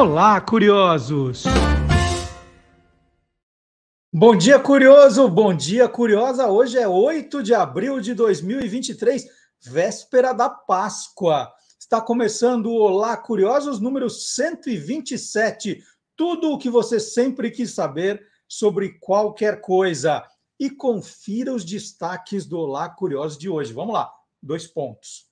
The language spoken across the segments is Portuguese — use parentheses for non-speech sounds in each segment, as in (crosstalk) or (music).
Olá, curiosos! Bom dia, curioso! Bom dia, curiosa! Hoje é 8 de abril de 2023, véspera da Páscoa. Está começando o Olá, curiosos, número 127. Tudo o que você sempre quis saber sobre qualquer coisa. E confira os destaques do Olá, curiosos de hoje. Vamos lá, dois pontos.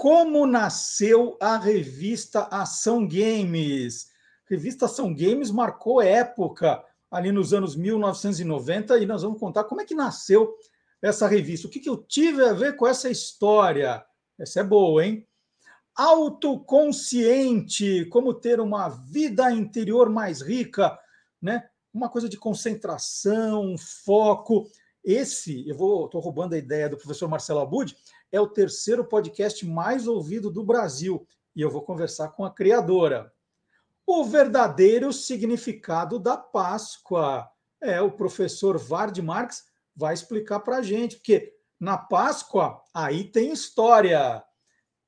Como nasceu a revista Ação Games? A revista Ação Games marcou época ali nos anos 1990 e nós vamos contar como é que nasceu essa revista. O que, que eu tive a ver com essa história? Essa é boa, hein? Autoconsciente, como ter uma vida interior mais rica, né? Uma coisa de concentração, foco. Esse, eu vou, estou roubando a ideia do professor Marcelo Abud, é o terceiro podcast mais ouvido do Brasil e eu vou conversar com a criadora. O verdadeiro significado da Páscoa. É, o professor Vard Marx vai explicar para a gente, porque na Páscoa aí tem história.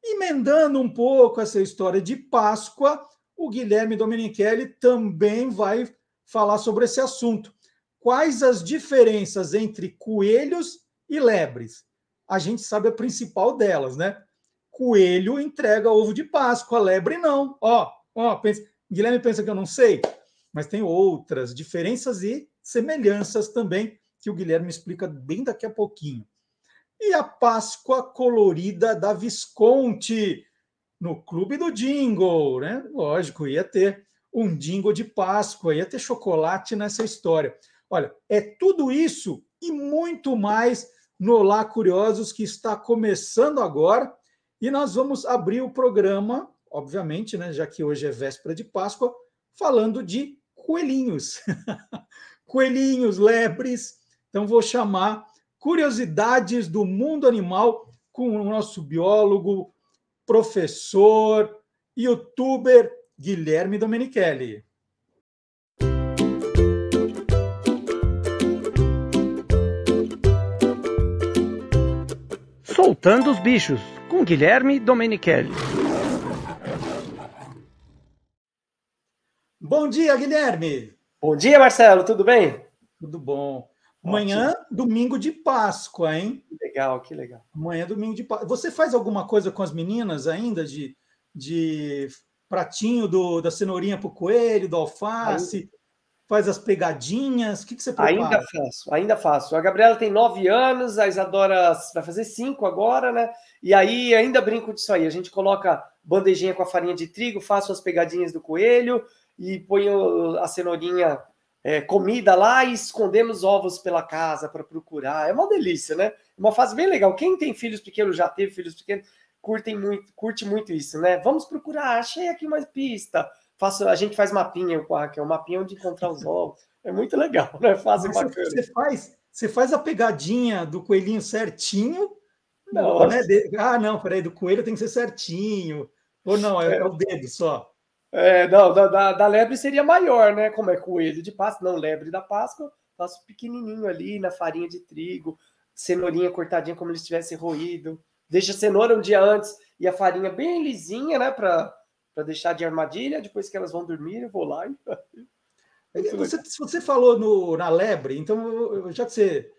Emendando um pouco essa história de Páscoa, o Guilherme Domenichelli também vai falar sobre esse assunto. Quais as diferenças entre coelhos e lebres? A gente sabe a principal delas, né? Coelho entrega ovo de Páscoa, lebre não. Ó, ó, pensa, Guilherme pensa que eu não sei, mas tem outras diferenças e semelhanças também que o Guilherme explica bem daqui a pouquinho. E a Páscoa colorida da Visconti no Clube do Jingle, né? Lógico, ia ter um jingle de Páscoa, ia ter chocolate nessa história. Olha, é tudo isso e muito mais no Olá Curiosos, que está começando agora. E nós vamos abrir o programa, obviamente, né, já que hoje é véspera de Páscoa, falando de coelhinhos. (laughs) coelhinhos, lebres. Então, vou chamar Curiosidades do Mundo Animal com o nosso biólogo, professor, youtuber Guilherme Domenichelli. Soltando os Bichos, com Guilherme Domenichelli. Bom dia, Guilherme. Bom dia, Marcelo, tudo bem? Tudo bom. Amanhã, domingo de Páscoa, hein? Que legal, que legal. Amanhã, domingo de Páscoa. Você faz alguma coisa com as meninas ainda de, de pratinho do, da cenourinha para o coelho, do alface? Faz as pegadinhas? O que, que você prepara? Ainda faço, ainda faço. A Gabriela tem nove anos, a Isadora vai fazer cinco agora, né? E aí ainda brinco disso aí. A gente coloca bandejinha com a farinha de trigo, faço as pegadinhas do coelho e ponho a cenourinha é, comida lá e escondemos ovos pela casa para procurar. É uma delícia, né? Uma fase bem legal. Quem tem filhos pequenos, já teve filhos pequenos, curtem muito, curte muito isso, né? Vamos procurar, achei aqui uma pista faço, a gente faz mapinha com a Raquel, mapinha onde encontrar os ovos. É muito legal, né? Fase bacana. Você faz, você faz a pegadinha do coelhinho certinho. Não, né? Ah, não, peraí, do coelho tem que ser certinho. Ou não, é, é o dedo só. É, não, da, da, da, lebre seria maior, né? Como é coelho de Páscoa, não, lebre da Páscoa, faço pequenininho ali na farinha de trigo, cenourinha cortadinha como se tivesse roído. Deixa a cenoura um dia antes e a farinha bem lisinha, né? Para para deixar de armadilha, depois que elas vão dormir, eu vou lá e. (laughs) Você, você falou no, na lebre, então já que você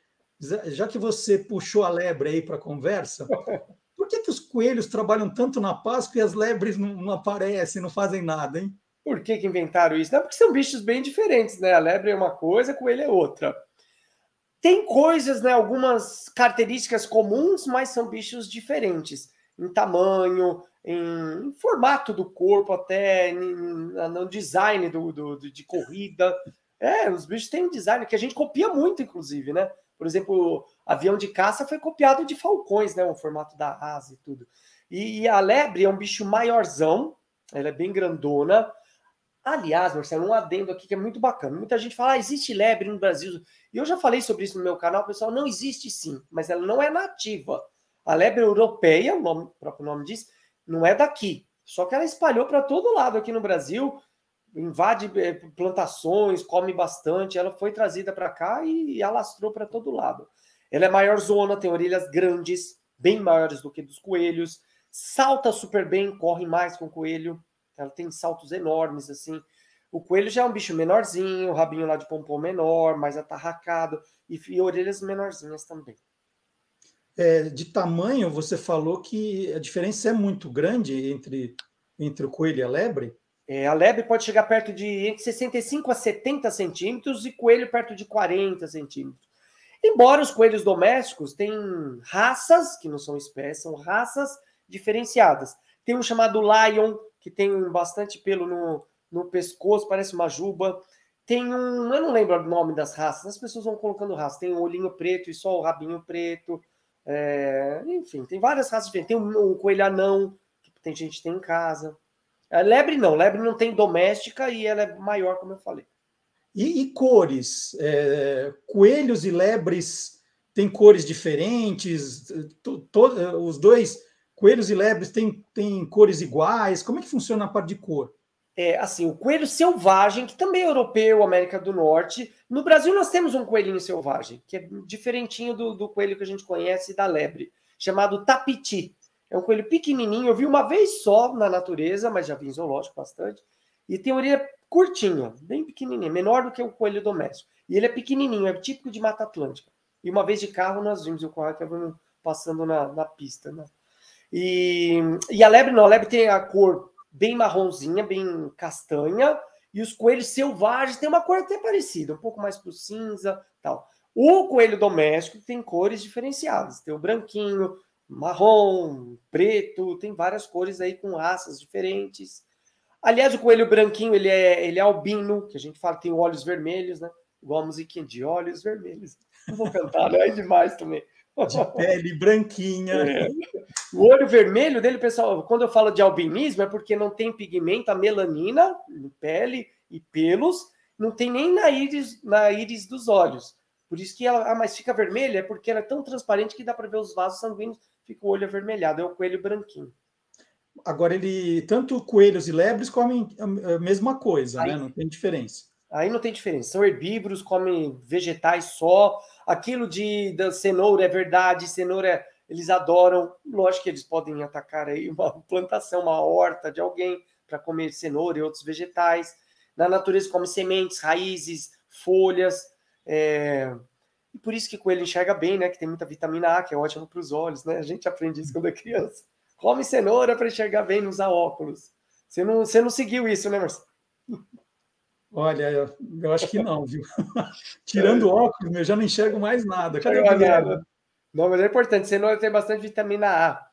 já que você puxou a lebre aí para a conversa, (laughs) por que, que os coelhos trabalham tanto na Páscoa e as lebres não, não aparecem, não fazem nada, hein? Por que, que inventaram isso? Não, porque são bichos bem diferentes, né? A lebre é uma coisa, coelho é outra. Tem coisas, né? Algumas características comuns, mas são bichos diferentes em tamanho, em, formato do corpo, até no design do, do, de corrida. É, os bichos têm um design que a gente copia muito, inclusive, né? Por exemplo, avião de caça foi copiado de falcões, né? O formato da asa e tudo. E, e a lebre é um bicho maiorzão, ela é bem grandona. Aliás, Marcelo, um adendo aqui que é muito bacana. Muita gente fala, ah, existe lebre no Brasil. E eu já falei sobre isso no meu canal, pessoal. Não existe sim, mas ela não é nativa. A lebre europeia, o, nome, o próprio nome diz, não é daqui. Só que ela espalhou para todo lado aqui no Brasil, invade eh, plantações, come bastante. Ela foi trazida para cá e, alastrou para todo lado. Ela é maior zona, tem orelhas grandes, bem maiores do que dos coelhos, salta super bem, corre mais com o coelho. Ela tem saltos enormes, assim. O coelho já é um bicho menorzinho, o rabinho lá de pompom menor, mais atarracado, e, e orelhas menorzinhas também. É, de tamanho, você falou que a diferença é muito grande entre, entre o coelho e a lebre? É, a lebre pode chegar perto de entre 65 a 70 centímetros e coelho perto de 40 centímetros. Embora os coelhos domésticos tenham raças, que não são espécies, são raças diferenciadas. Tem um chamado Lion, que tem bastante pelo no, no pescoço, parece uma juba. Tem um, eu não lembro o nome das raças, as pessoas vão colocando raças. Tem um olhinho preto e só o rabinho preto. É, enfim, tem várias raças diferentes. Tem um, um coelho anão, que tem gente que tem em casa. A lebre não, lebre não tem doméstica e ela é maior, como eu falei. E, e cores? É, coelhos e lebres têm cores diferentes? To, to, os dois, coelhos e lebres, têm, têm cores iguais? Como é que funciona a parte de cor? É, assim, o coelho selvagem, que também é europeu, América do Norte. No Brasil, nós temos um coelhinho selvagem, que é diferentinho do, do coelho que a gente conhece da lebre, chamado tapiti. É um coelho pequenininho, eu vi uma vez só na natureza, mas já vi em zoológico bastante. E tem orelha curtinha, bem pequenininha, menor do que o coelho doméstico. E ele é pequenininho, é típico de Mata Atlântica. E uma vez de carro nós vimos o coelho que passando na, na pista, né? E, e a lebre não, a lebre tem a cor bem marronzinha, bem castanha, e os coelhos selvagens têm uma cor até parecida, um pouco mais pro cinza, tal. O coelho doméstico tem cores diferenciadas, tem o branquinho, marrom, preto, tem várias cores aí com raças diferentes. Aliás, o coelho branquinho, ele é, ele é albino, que a gente fala que tem olhos vermelhos, né? Igual a musiquinha de olhos vermelhos. Não vou cantar, né? É demais também. De pele branquinha. É. O olho vermelho dele, pessoal, quando eu falo de albinismo, é porque não tem pigmento, a melanina, pele e pelos, não tem nem na íris, na íris dos olhos. Por isso que ela, ah, mas fica vermelha, é porque ela é tão transparente que dá para ver os vasos sanguíneos fica o olho avermelhado, é o coelho branquinho. Agora, ele tanto coelhos e lebres comem a mesma coisa, aí, né? Não tem diferença. Aí não tem diferença. São herbívoros, comem vegetais só. Aquilo de da cenoura é verdade, cenoura eles adoram. Lógico que eles podem atacar aí uma plantação, uma horta de alguém para comer cenoura e outros vegetais. Na natureza come sementes, raízes, folhas. É... E por isso que coelho enxerga bem, né? Que tem muita vitamina A, que é ótimo para os olhos, né? A gente aprende isso quando é criança. Come cenoura para enxergar bem, não usar óculos. Você não, você não seguiu isso, né, Marcelo? Olha, eu, acho que não, viu? (laughs) Tirando óculos, eu já não enxergo mais nada. Cadê o nada. Não, mas é importante. Cenoura tem bastante vitamina A.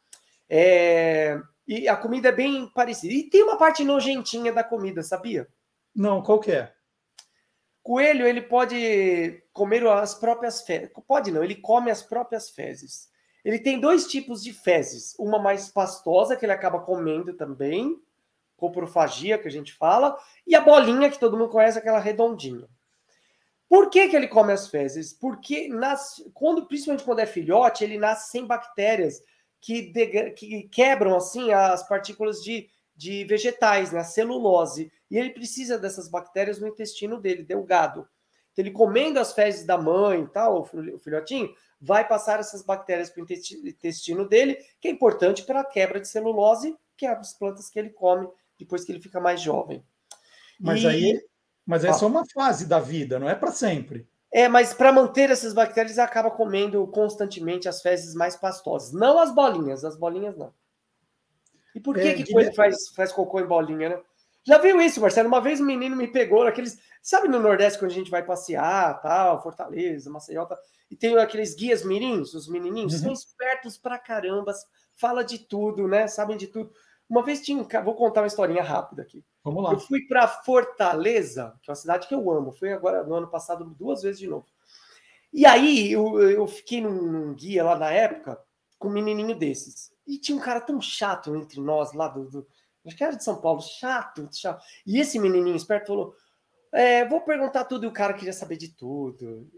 É... E a comida é bem parecida. E tem uma parte nojentinha da comida, sabia? Não, qual que é? Coelho, ele pode comer as próprias fezes. Pode não, ele come as próprias fezes. Ele tem dois tipos de fezes. Uma mais pastosa, que ele acaba comendo também, coprofagia, que a gente fala, e a bolinha, que todo mundo conhece, aquela redondinha. Por que, que ele come as fezes? Porque, nas, quando, principalmente quando é filhote, ele nasce sem bactérias que, de, que quebram assim as partículas de, de vegetais, né? celulose. E ele precisa dessas bactérias no intestino dele, delgado. Então, ele comendo as fezes da mãe, tal, o filhotinho, vai passar essas bactérias para o intestino dele, que é importante para a quebra de celulose, que é as plantas que ele come depois que ele fica mais jovem. Mas e... aí, mas é só uma fase da vida, não é para sempre. É, mas para manter essas bactérias, acaba comendo constantemente as fezes mais pastosas. Não as bolinhas, as bolinhas não. E por que, é, que coelho faz, faz cocô em bolinha, né? Já viu isso, Marcelo? Uma vez um menino me pegou naqueles. Sabe no Nordeste, quando a gente vai passear, tal, Fortaleza, Maceió, tal, e tem aqueles guias mirins, os menininhos, uhum. são espertos pra caramba, fala de tudo, né? Sabem de tudo. Uma vez tinha um. Vou contar uma historinha rápida aqui. Vamos lá. Eu fui para Fortaleza, que é uma cidade que eu amo. Fui agora no ano passado duas vezes de novo. E aí eu, eu fiquei num, num guia lá na época com um menininho desses. E tinha um cara tão chato entre nós lá do, do acho que era de São Paulo, chato, chato. E esse menininho esperto falou: é, vou perguntar tudo, e o cara queria saber de tudo.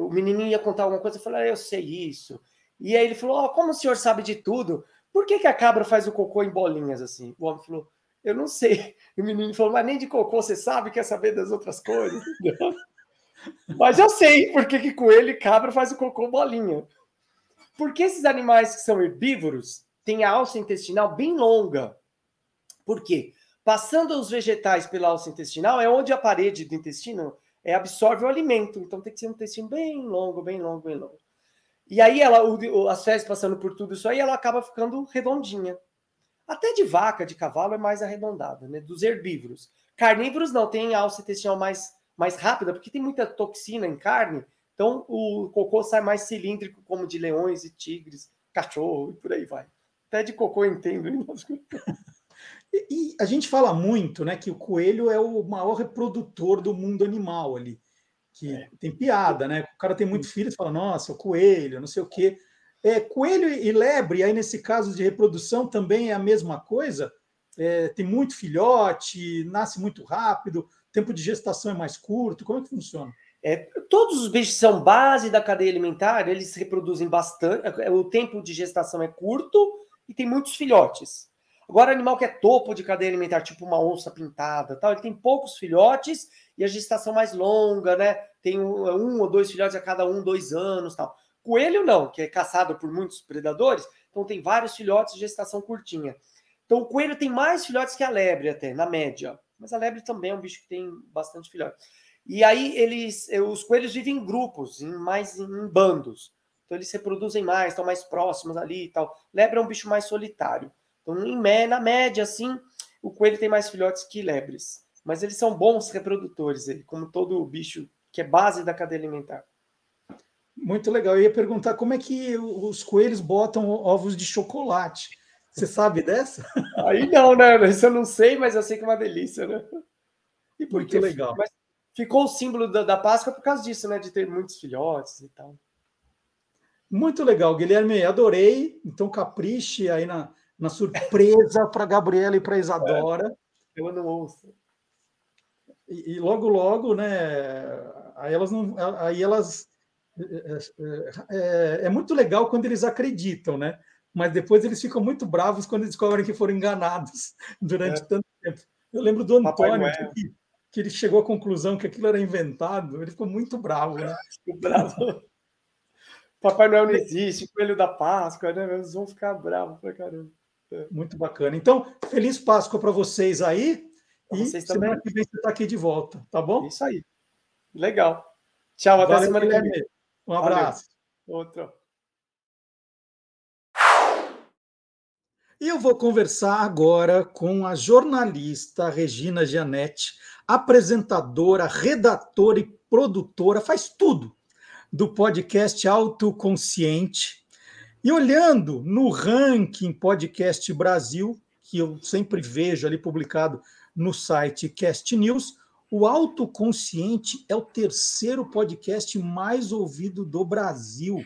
O menininho ia contar alguma coisa, eu falei, ah, eu sei isso. E aí ele falou: oh, como o senhor sabe de tudo? Por que, que a cabra faz o cocô em bolinhas assim? O homem falou: eu não sei. O menino falou: mas nem de cocô você sabe, quer saber das outras coisas? (laughs) mas eu sei por que, que coelho e cabra faz o cocô bolinha. Porque esses animais que são herbívoros têm a alça intestinal bem longa. Por quê? passando os vegetais pela alça intestinal, é onde a parede do intestino é, absorve o alimento. Então tem que ser um intestino bem longo, bem longo, bem longo. E aí ela, as fezes passando por tudo isso aí, ela acaba ficando redondinha. Até de vaca, de cavalo é mais arredondada, né? Dos herbívoros. Carnívoros não, tem alça intestinal mais, mais rápida, porque tem muita toxina em carne, então o cocô sai mais cilíndrico, como de leões e tigres, cachorro e por aí vai. Até de cocô eu entendo. (laughs) E, e a gente fala muito, né, que o coelho é o maior reprodutor do mundo animal ali. Que é. tem piada, né? O cara tem muito filho e fala, nossa, o coelho, não sei o quê. É, coelho e lebre, aí nesse caso de reprodução também é a mesma coisa. É, tem muito filhote, nasce muito rápido, tempo de gestação é mais curto. Como é que funciona? É, todos os bichos são base da cadeia alimentar, eles reproduzem bastante, é, o tempo de gestação é curto e tem muitos filhotes. Agora, animal que é topo de cadeia alimentar, tipo uma onça pintada, tal, ele tem poucos filhotes e a gestação mais longa, né? Tem um, um ou dois filhotes a cada um, dois anos, tal. Coelho não, que é caçado por muitos predadores, então tem vários filhotes de gestação curtinha. Então o coelho tem mais filhotes que a lebre até, na média. Mas a lebre também é um bicho que tem bastante filhotes. E aí eles, eh, os coelhos vivem em grupos, em mais em bandos. Então eles se reproduzem mais, estão mais próximos ali e tal. Lebre é um bicho mais solitário. Então, em, na média, assim, o coelho tem mais filhotes que lebres. Mas eles são bons reprodutores, como todo bicho que é base da cadeia alimentar. Muito legal. Eu ia perguntar como é que os coelhos botam ovos de chocolate. Você sabe dessa? (laughs) Aí não, né? Isso eu não sei, mas eu sei que é uma delícia, né? E por que legal. Mas ficou o símbolo da, da Páscoa por causa disso, né? De ter muitos filhotes e tal. Muito legal, Guilherme. Adorei. Então, capriche aí na, na surpresa para Gabriela e para Isadora. É, eu não ouço. E, e, logo, logo, né? Aí elas não. Aí elas. É, é, é, muito legal quando eles acreditam, né? Mas depois eles ficam muito bravos quando descobrem que foram enganados (laughs) durante é. tanto tempo. Eu lembro do Antônio, que, que, ele chegou à conclusão que aquilo era inventado, ele ficou muito bravo, né? (laughs) Ficou bravo. Papai Noel não existe, Coelho da Páscoa, né? Eles vão ficar bravos pra caramba. Muito bacana. Então, feliz Páscoa para vocês aí. Pra e vocês semana também. que vem você está aqui de volta, tá bom? Isso aí. Legal. Tchau, até Valeu, semana que vem. Um abraço. Valeu. Outro. E eu vou conversar agora com a jornalista Regina Gianetti, apresentadora, redatora e produtora, faz tudo do podcast Autoconsciente. E olhando no ranking Podcast Brasil, que eu sempre vejo ali publicado no site Cast News, o Autoconsciente é o terceiro podcast mais ouvido do Brasil.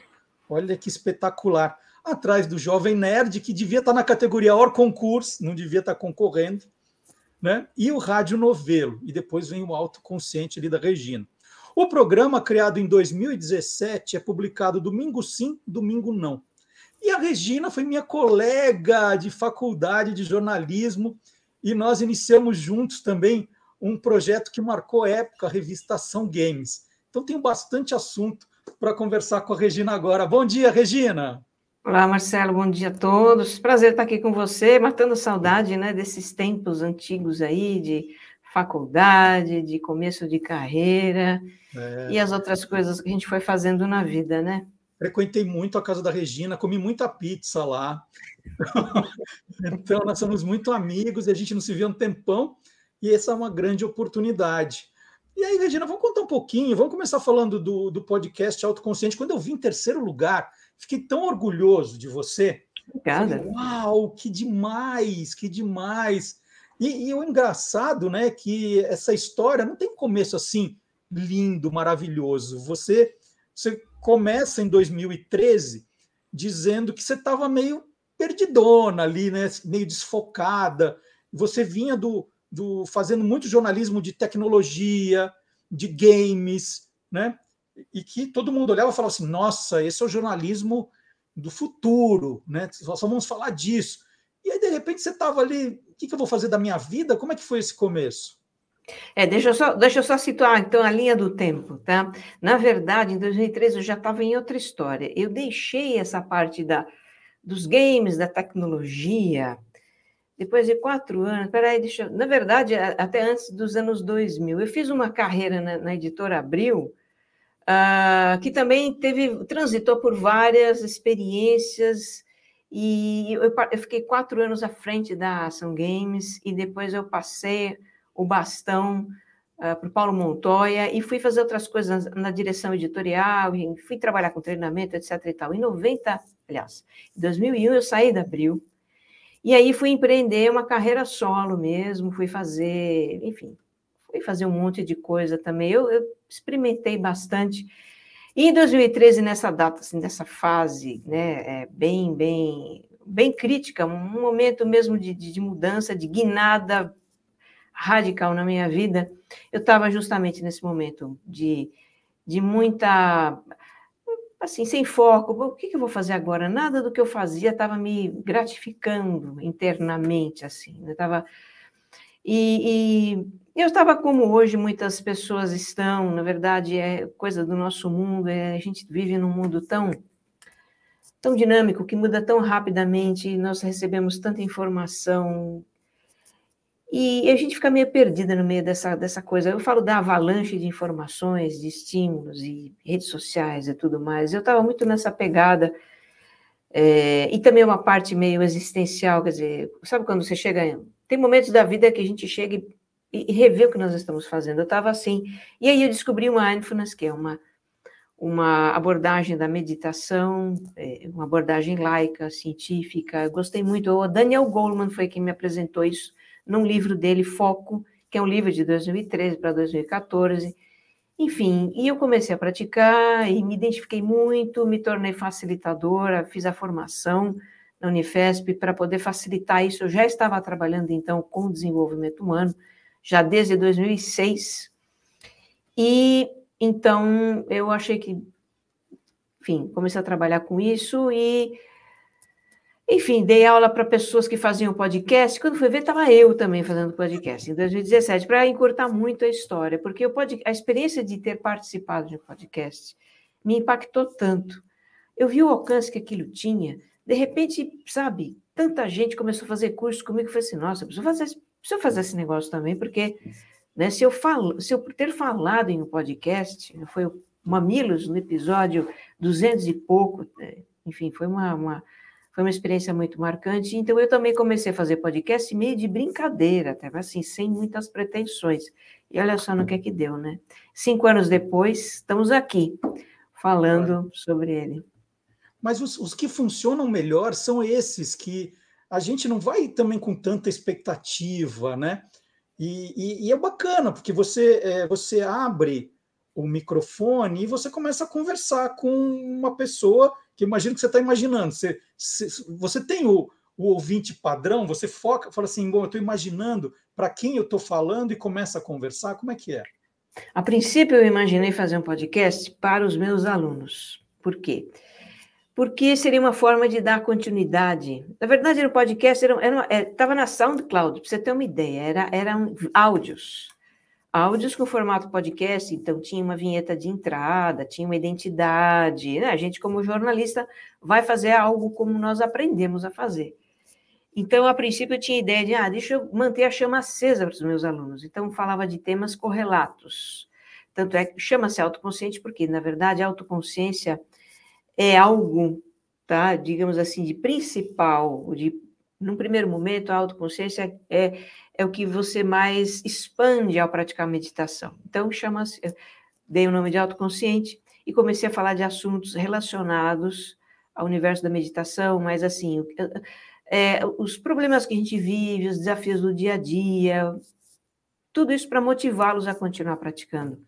Olha que espetacular. Atrás do Jovem Nerd, que devia estar na categoria Or Concurso, não devia estar concorrendo, né? E o Rádio Novelo. E depois vem o Autoconsciente ali da Regina. O programa, criado em 2017, é publicado domingo sim, domingo não. E a Regina foi minha colega de faculdade de jornalismo e nós iniciamos juntos também um projeto que marcou época, a revista Ação Games. Então tenho bastante assunto para conversar com a Regina agora. Bom dia, Regina. Olá, Marcelo, bom dia a todos. Prazer estar aqui com você, matando saudade né, desses tempos antigos aí de faculdade, de começo de carreira é. e as outras coisas que a gente foi fazendo na vida, né? Frequentei muito a casa da Regina, comi muita pizza lá. (laughs) então, nós somos muito amigos e a gente não se vê há um tempão, e essa é uma grande oportunidade. E aí, Regina, vamos contar um pouquinho, vamos começar falando do, do podcast Autoconsciente. Quando eu vi em terceiro lugar, fiquei tão orgulhoso de você. Obrigada. Falei, Uau, que demais, que demais. E, e o engraçado, né, que essa história não tem um começo assim lindo, maravilhoso. Você, você começa em 2013 dizendo que você estava meio perdidona ali, né? meio desfocada. Você vinha do, do fazendo muito jornalismo de tecnologia, de games, né? E que todo mundo olhava e falava assim: nossa, esse é o jornalismo do futuro, né? Só vamos falar disso. E aí, de repente, você estava ali, o que, que eu vou fazer da minha vida? Como é que foi esse começo? É, deixa eu, só, deixa eu só situar, então, a linha do tempo, tá? Na verdade, em 2013 eu já estava em outra história. Eu deixei essa parte da, dos games, da tecnologia, depois de quatro anos, peraí, deixa na verdade, até antes dos anos 2000, eu fiz uma carreira na, na editora Abril, uh, que também teve, transitou por várias experiências, e eu, eu fiquei quatro anos à frente da Ação Games, e depois eu passei o bastão uh, para o Paulo Montoya, e fui fazer outras coisas na, na direção editorial, fui trabalhar com treinamento, etc. e tal. Em 90, aliás, em 2001 eu saí da Abril, e aí fui empreender uma carreira solo mesmo, fui fazer, enfim, fui fazer um monte de coisa também. Eu, eu experimentei bastante. E em 2013, nessa data, assim, nessa fase, né, é, bem, bem, bem crítica, um momento mesmo de, de, de mudança, de guinada radical na minha vida, eu estava justamente nesse momento de, de muita assim, sem foco. O que, que eu vou fazer agora? Nada do que eu fazia estava me gratificando internamente, assim. Eu estava... E, e, eu estava como hoje muitas pessoas estão, na verdade, é coisa do nosso mundo, é, a gente vive num mundo tão tão dinâmico, que muda tão rapidamente, nós recebemos tanta informação, e a gente fica meio perdida no meio dessa, dessa coisa. Eu falo da avalanche de informações, de estímulos e redes sociais e tudo mais. Eu estava muito nessa pegada. É, e também uma parte meio existencial, quer dizer, sabe quando você chega. Tem momentos da vida que a gente chega e, e revê o que nós estamos fazendo. Eu estava assim. E aí eu descobri o Mindfulness, que é uma, uma abordagem da meditação, é, uma abordagem laica, científica. Eu gostei muito. O Daniel Goleman foi quem me apresentou isso num livro dele, Foco, que é um livro de 2013 para 2014. Enfim, e eu comecei a praticar e me identifiquei muito, me tornei facilitadora, fiz a formação na Unifesp para poder facilitar isso. Eu já estava trabalhando então com desenvolvimento humano, já desde 2006. E então eu achei que, enfim, comecei a trabalhar com isso e enfim, dei aula para pessoas que faziam podcast. Quando fui ver, estava eu também fazendo podcast, em 2017, para encurtar muito a história, porque pod... a experiência de ter participado de um podcast me impactou tanto. Eu vi o alcance que aquilo tinha. De repente, sabe, tanta gente começou a fazer curso comigo. Eu falei assim: nossa, preciso fazer, preciso fazer esse negócio também, porque né, se, eu falo, se eu ter falado em um podcast, foi o Mamilos no episódio 200 e pouco, é, enfim, foi uma, uma foi uma experiência muito marcante. Então, eu também comecei a fazer podcast meio de brincadeira, até assim, sem muitas pretensões. E olha só no que é que deu, né? Cinco anos depois, estamos aqui falando sobre ele. Mas os, os que funcionam melhor são esses que a gente não vai também com tanta expectativa, né? E, e, e é bacana, porque você, é, você abre o microfone e você começa a conversar com uma pessoa que imagino que você está imaginando. Você, você tem o, o ouvinte padrão, você foca, fala assim, bom, eu estou imaginando para quem eu estou falando e começa a conversar, como é que é? A princípio, eu imaginei fazer um podcast para os meus alunos. Por quê? Porque seria uma forma de dar continuidade. Na verdade, no podcast estava era, na SoundCloud, para você ter uma ideia, era, eram áudios áudios com formato podcast, então tinha uma vinheta de entrada, tinha uma identidade, né? A gente, como jornalista, vai fazer algo como nós aprendemos a fazer. Então, a princípio, eu tinha ideia de, ah, deixa eu manter a chama acesa para os meus alunos. Então, falava de temas correlatos. Tanto é que chama-se autoconsciente, porque, na verdade, a autoconsciência é algo, tá, digamos assim, de principal, de, num primeiro momento, a autoconsciência é é o que você mais expande ao praticar meditação. Então, chama-se, dei o nome de autoconsciente e comecei a falar de assuntos relacionados ao universo da meditação, mas assim, é, os problemas que a gente vive, os desafios do dia a dia, tudo isso para motivá-los a continuar praticando.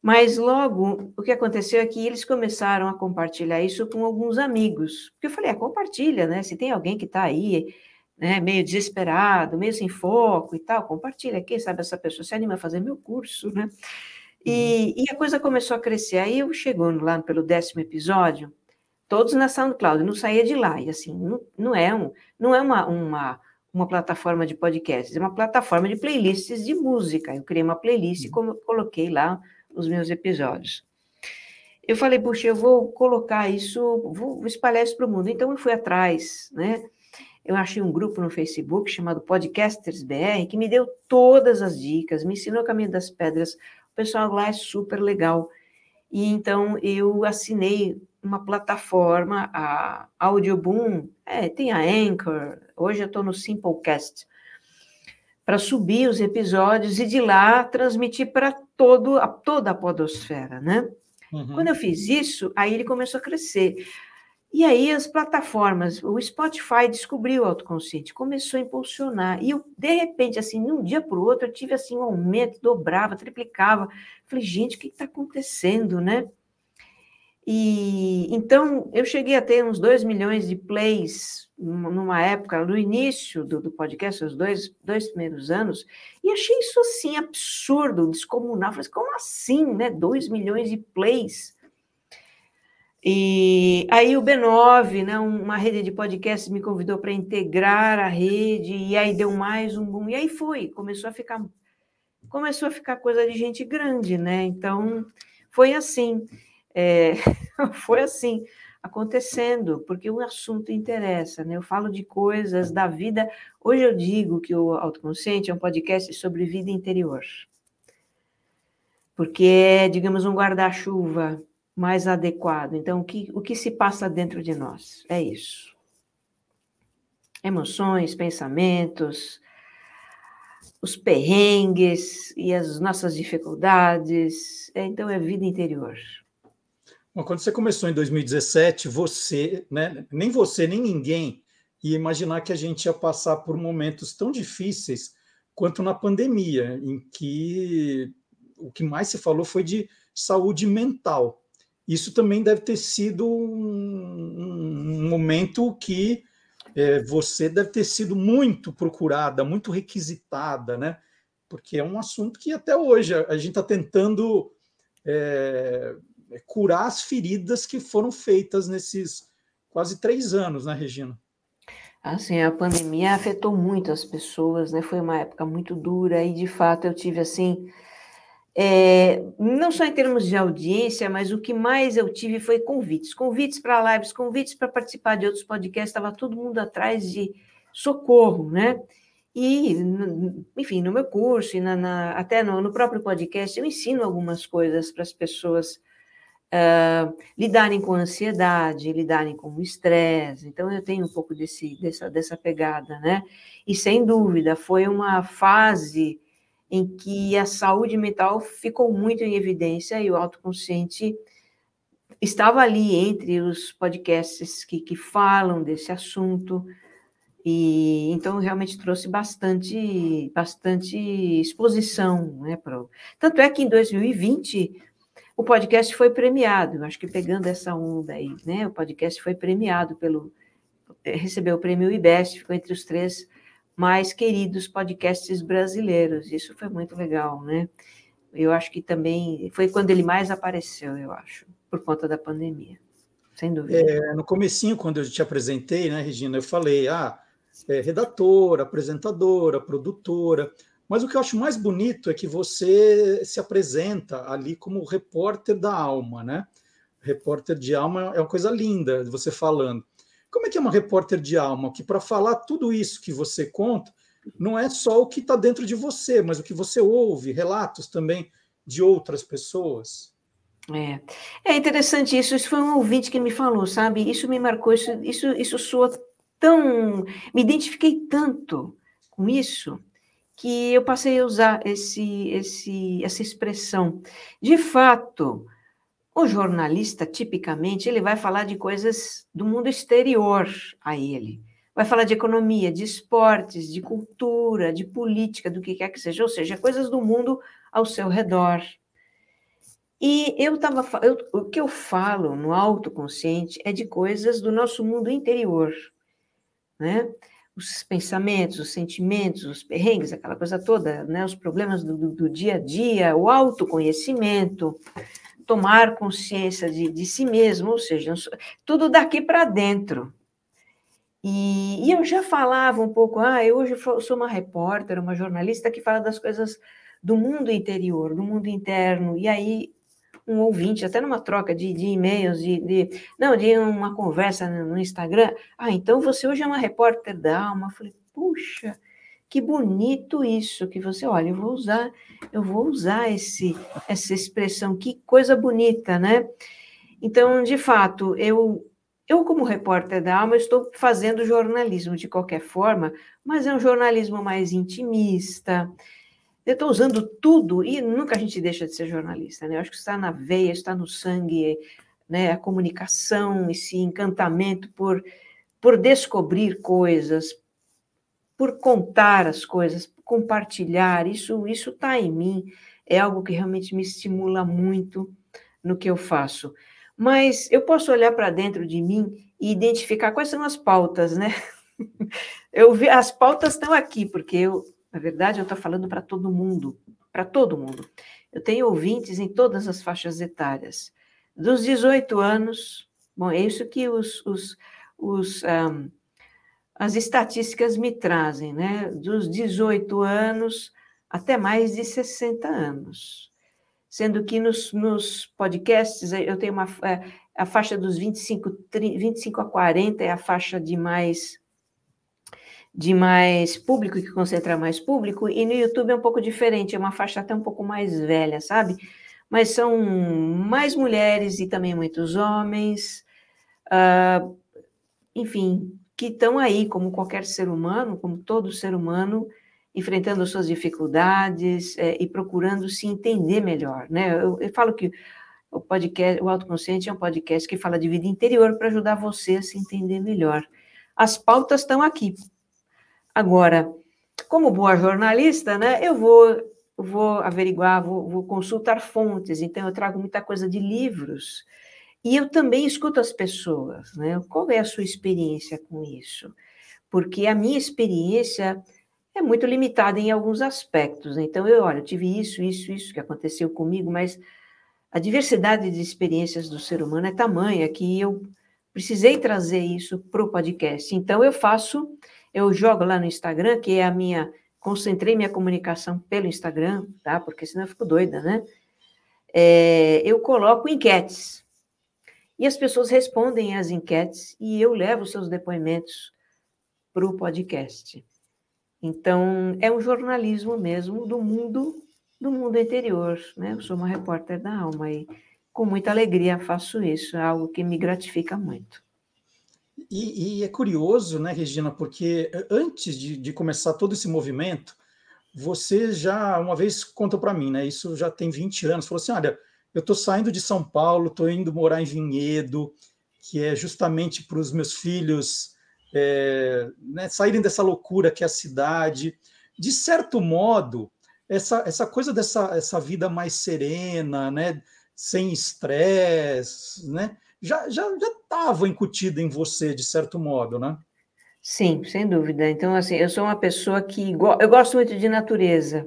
Mas logo, o que aconteceu é que eles começaram a compartilhar isso com alguns amigos. Porque eu falei, é, compartilha, né? Se tem alguém que está aí né, meio desesperado, meio sem foco e tal, compartilha aqui, sabe, essa pessoa se anima a fazer meu curso, né? E, uhum. e a coisa começou a crescer. Aí eu chegando lá pelo décimo episódio, todos na SoundCloud, não saía de lá. E assim, não, não é, um, não é uma, uma, uma plataforma de podcasts, é uma plataforma de playlists de música. Eu criei uma playlist e uhum. coloquei lá os meus episódios. Eu falei, puxa, eu vou colocar isso, vou espalhar isso para o mundo. Então eu fui atrás, né? Eu achei um grupo no Facebook chamado Podcasters BR que me deu todas as dicas, me ensinou o caminho das pedras. O pessoal lá é super legal. E então eu assinei uma plataforma, a Audioboom, é, tem a Anchor, hoje eu estou no Simplecast, para subir os episódios e de lá transmitir para todo, a, toda a podosfera, né? Uhum. Quando eu fiz isso, aí ele começou a crescer. E aí as plataformas, o Spotify descobriu o autoconsciente, começou a impulsionar. E eu, de repente, assim, de um dia para o outro, eu tive assim um aumento, dobrava, triplicava. Falei, gente, o que está acontecendo, né? E então eu cheguei a ter uns 2 milhões de plays numa época, no início do, do podcast, os dois, dois primeiros anos, e achei isso assim absurdo, descomunal. Falei, como assim, né? 2 milhões de plays. E aí o B9, né, uma rede de podcasts, me convidou para integrar a rede, e aí deu mais um boom, e aí foi, começou a ficar começou a ficar coisa de gente grande, né? Então foi assim, é, (laughs) foi assim acontecendo, porque o assunto interessa, né? Eu falo de coisas da vida. Hoje eu digo que o Autoconsciente é um podcast sobre vida interior. Porque é, digamos, um guarda-chuva mais adequado. Então, o que, o que se passa dentro de nós? É isso. Emoções, pensamentos, os perrengues e as nossas dificuldades. É, então, é vida interior. Bom, quando você começou em 2017, você, né, nem você, nem ninguém ia imaginar que a gente ia passar por momentos tão difíceis quanto na pandemia, em que o que mais se falou foi de saúde mental. Isso também deve ter sido um, um momento que é, você deve ter sido muito procurada, muito requisitada, né? Porque é um assunto que até hoje a, gente está tentando é, é, curar as feridas que foram feitas nesses quase três anos, né, Regina? Assim, a pandemia afetou muito as pessoas, né? Foi uma época muito dura e, de fato, eu tive, assim, é, não só em termos de audiência, mas o que mais eu tive foi convites, convites para lives, convites para participar de outros podcasts, estava todo mundo atrás de socorro, né? E, enfim, no meu curso e na, na, até no, no, próprio podcast, eu ensino algumas coisas para as pessoas uh, lidarem com ansiedade, lidarem com o estresse. Então, eu tenho um pouco desse, dessa, dessa pegada, né? E, sem dúvida, foi uma fase em que a saúde mental ficou muito em evidência e o autoconsciente estava ali entre os podcasts que, que falam desse assunto. E então realmente trouxe bastante bastante exposição, né, pro... tanto é que em 2020 o podcast foi premiado, acho que pegando essa onda aí, né, o podcast foi premiado pelo recebeu o prêmio IBEST, ficou entre os três mais queridos podcasts brasileiros. Isso foi muito legal, né? Eu acho que também foi quando ele mais apareceu, eu acho, por conta da pandemia, sem dúvida. É, no comecinho, quando eu te apresentei, né, Regina, eu falei, ah, é, redatora, apresentadora, produtora, mas o que eu acho mais bonito é que você se apresenta ali como repórter da alma, né? Repórter de alma é uma coisa linda, você falando. Como é que é uma repórter de alma? Que para falar tudo isso que você conta, não é só o que está dentro de você, mas o que você ouve, relatos também de outras pessoas. É, é interessante isso. Isso foi um ouvinte que me falou, sabe? Isso me marcou, isso, isso, isso soa tão. Me identifiquei tanto com isso que eu passei a usar esse, esse, essa expressão. De fato, o jornalista, tipicamente, ele vai falar de coisas do mundo exterior a ele. Vai falar de economia, de esportes, de cultura, de política, do que quer que seja, ou seja, coisas do mundo ao seu redor. E eu estava, o que eu falo no autoconsciente é de coisas do nosso mundo interior, né? Os pensamentos, os sentimentos, os perrengues, aquela coisa toda, né? Os problemas do, do, do dia a dia, o autoconhecimento, tomar consciência de, de si mesmo, ou seja, tudo daqui para dentro. E, e, eu já falava um pouco, ah, eu hoje sou uma repórter, uma jornalista que fala das coisas do mundo interior, do mundo interno, e aí um ouvinte, até numa troca de, de e-mails, de, de, não, de uma conversa no Instagram. Ah, então você hoje é uma repórter da alma. Eu falei, puxa, que bonito isso que você, olha, eu vou usar, eu vou usar esse, essa expressão, que coisa bonita, né? Então, de fato, eu, eu como repórter da alma, estou fazendo jornalismo de qualquer forma, mas é um jornalismo mais intimista. Eu estou usando tudo e nunca a gente deixa de ser jornalista, né? Eu acho que está na veia, está no sangue, né? A comunicação, esse encantamento por por descobrir coisas, por contar as coisas, por compartilhar, isso isso está em mim, é algo que realmente me estimula muito no que eu faço. Mas eu posso olhar para dentro de mim e identificar quais são as pautas, né? (laughs) Eu vi, as pautas estão aqui, porque eu, na verdade, eu estou falando para todo mundo, para todo mundo. Eu tenho ouvintes em todas as faixas etárias. Dos 18 anos, bom, é isso que os, os, os um, as estatísticas me trazem, né? Dos 18 anos até mais de 60 anos. Sendo que nos, nos podcasts eu tenho uma é, a faixa dos 25, 30, 25 a 40 é a faixa de mais de mais público, que concentra mais público, e no YouTube é um pouco diferente, é uma faixa até um pouco mais velha, sabe? Mas são mais mulheres e também muitos homens, uh, enfim, que estão aí, como qualquer ser humano, como todo ser humano, enfrentando suas dificuldades é, e procurando se entender melhor, né? Eu, eu, falo que o podcast, o Autoconsciente é um podcast que fala de vida interior para ajudar você a se entender melhor. As pautas estão aqui. Agora, como boa jornalista, né, eu vou, vou averiguar, vou, vou consultar fontes, então eu trago muita coisa de livros, e eu também escuto as pessoas, né? Qual é a sua experiência com isso? Porque a minha experiência é muito limitada em alguns aspectos. Né? Então, eu, olha, eu tive isso, isso, isso que aconteceu comigo, mas a diversidade de experiências do ser humano é tamanha que eu precisei trazer isso para o podcast. Então, eu faço, eu jogo lá no Instagram, que é a minha. Concentrei minha comunicação pelo Instagram, tá? Porque senão eu fico doida, né? É, eu coloco enquetes. E as pessoas respondem às enquetes e eu levo seus depoimentos para o podcast. Então, é um jornalismo mesmo do mundo do mundo interior, né? Eu sou uma repórter da alma e com muita alegria faço isso, é algo que me gratifica muito. E, e é curioso, né, Regina, porque antes de, de, começar todo esse movimento, você já uma vez contou para mim, né? Isso já tem 20 anos, falou assim: olha, eu estou saindo de São Paulo, estou indo morar em Vinhedo, que é justamente para os meus filhos é, né, saírem dessa loucura que é a cidade. De certo modo, essa, essa coisa dessa essa vida mais serena, né, sem estresse, né, já já estava incutida em você de certo modo, né? Sim, sem dúvida. Então, assim, eu sou uma pessoa que eu gosto muito de natureza.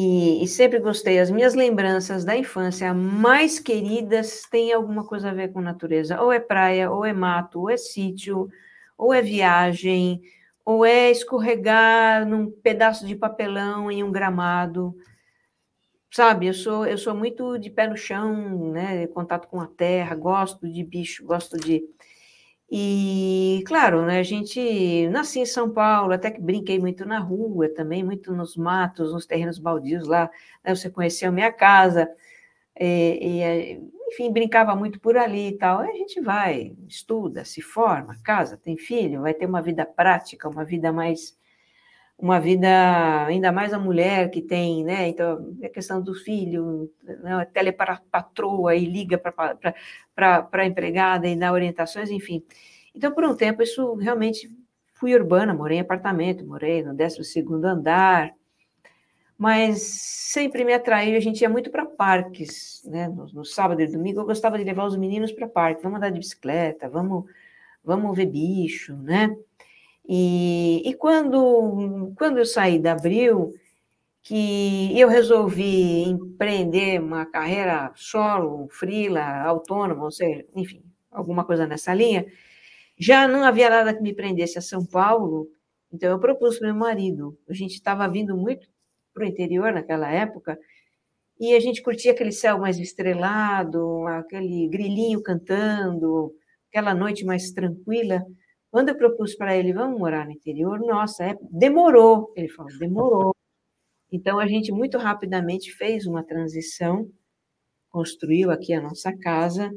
E, e, sempre gostei. As minhas lembranças da infância mais queridas têm alguma coisa a ver com natureza. Ou é praia, ou é mato, ou é sítio, ou é viagem, ou é escorregar num pedaço de papelão em um gramado. Sabe, eu sou, eu sou muito de pé no chão, né? Contato com a terra, gosto de bicho, gosto de e, claro, né, a gente nasci em São Paulo, até que brinquei muito na rua também, muito nos matos, nos terrenos baldios lá. Né, você conheceu minha casa, e, e, enfim, brincava muito por ali e tal. Aí a gente vai, estuda, se forma, casa, tem filho, vai ter uma vida prática, uma vida mais. Uma vida, ainda mais a mulher que tem, né? Então, a questão do filho, né, telepatroa e liga para para a empregada e dar orientações, enfim. Então, por um tempo, isso realmente fui urbana, morei em apartamento, morei no 12 andar, mas sempre me atraiu, a gente ia muito para parques, né? No, no, sábado e domingo eu gostava de levar os meninos para parque, vamos andar de bicicleta, vamos, vamos ver bicho, né? E, e quando, quando eu saí da Abril, que eu resolvi empreender uma carreira solo, frila, autônoma, ou seja, enfim, alguma coisa nessa linha, já não havia nada que me prendesse a São Paulo, então eu propus para meu marido. A gente estava vindo muito para o interior naquela época, e a gente curtia aquele céu mais estrelado, aquele grilinho cantando, aquela noite mais tranquila. Quando eu propus para ele, vamos morar no interior, nossa, é, demorou. Ele falou, demorou. Então, a gente muito rapidamente fez uma transição, construiu aqui a nossa casa,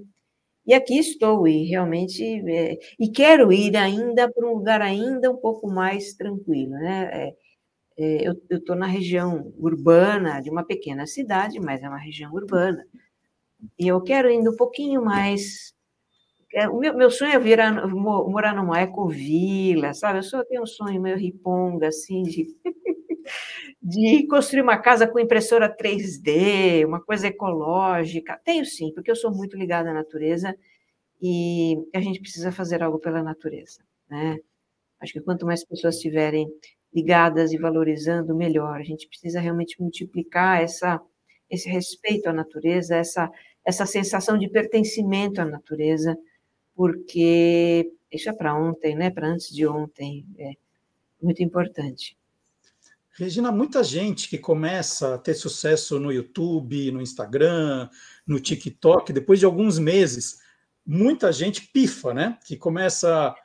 e aqui estou, e realmente, é, e quero ir ainda para um lugar ainda um pouco mais tranquilo, né? É, é, eu estou na região urbana de uma pequena cidade, mas é uma região urbana, e eu quero ir um pouquinho mais o meu, meu sonho é virar, morar numa ecovila, sabe? Eu só tenho um sonho meio riponga, assim, de, (laughs) de construir uma casa com impressora 3D, uma coisa ecológica. Tenho sim, porque eu sou muito ligada à natureza e a gente precisa fazer algo pela natureza, né? Acho que quanto mais pessoas estiverem ligadas e valorizando, melhor. A gente precisa realmente multiplicar essa, esse respeito à natureza, essa, essa sensação de pertencimento à natureza, porque isso é para ontem, né? Para antes de ontem, é muito importante. Regina, muita gente que começa a ter sucesso no YouTube, no Instagram, no TikTok, depois de alguns meses, muita gente pifa, né? Que começa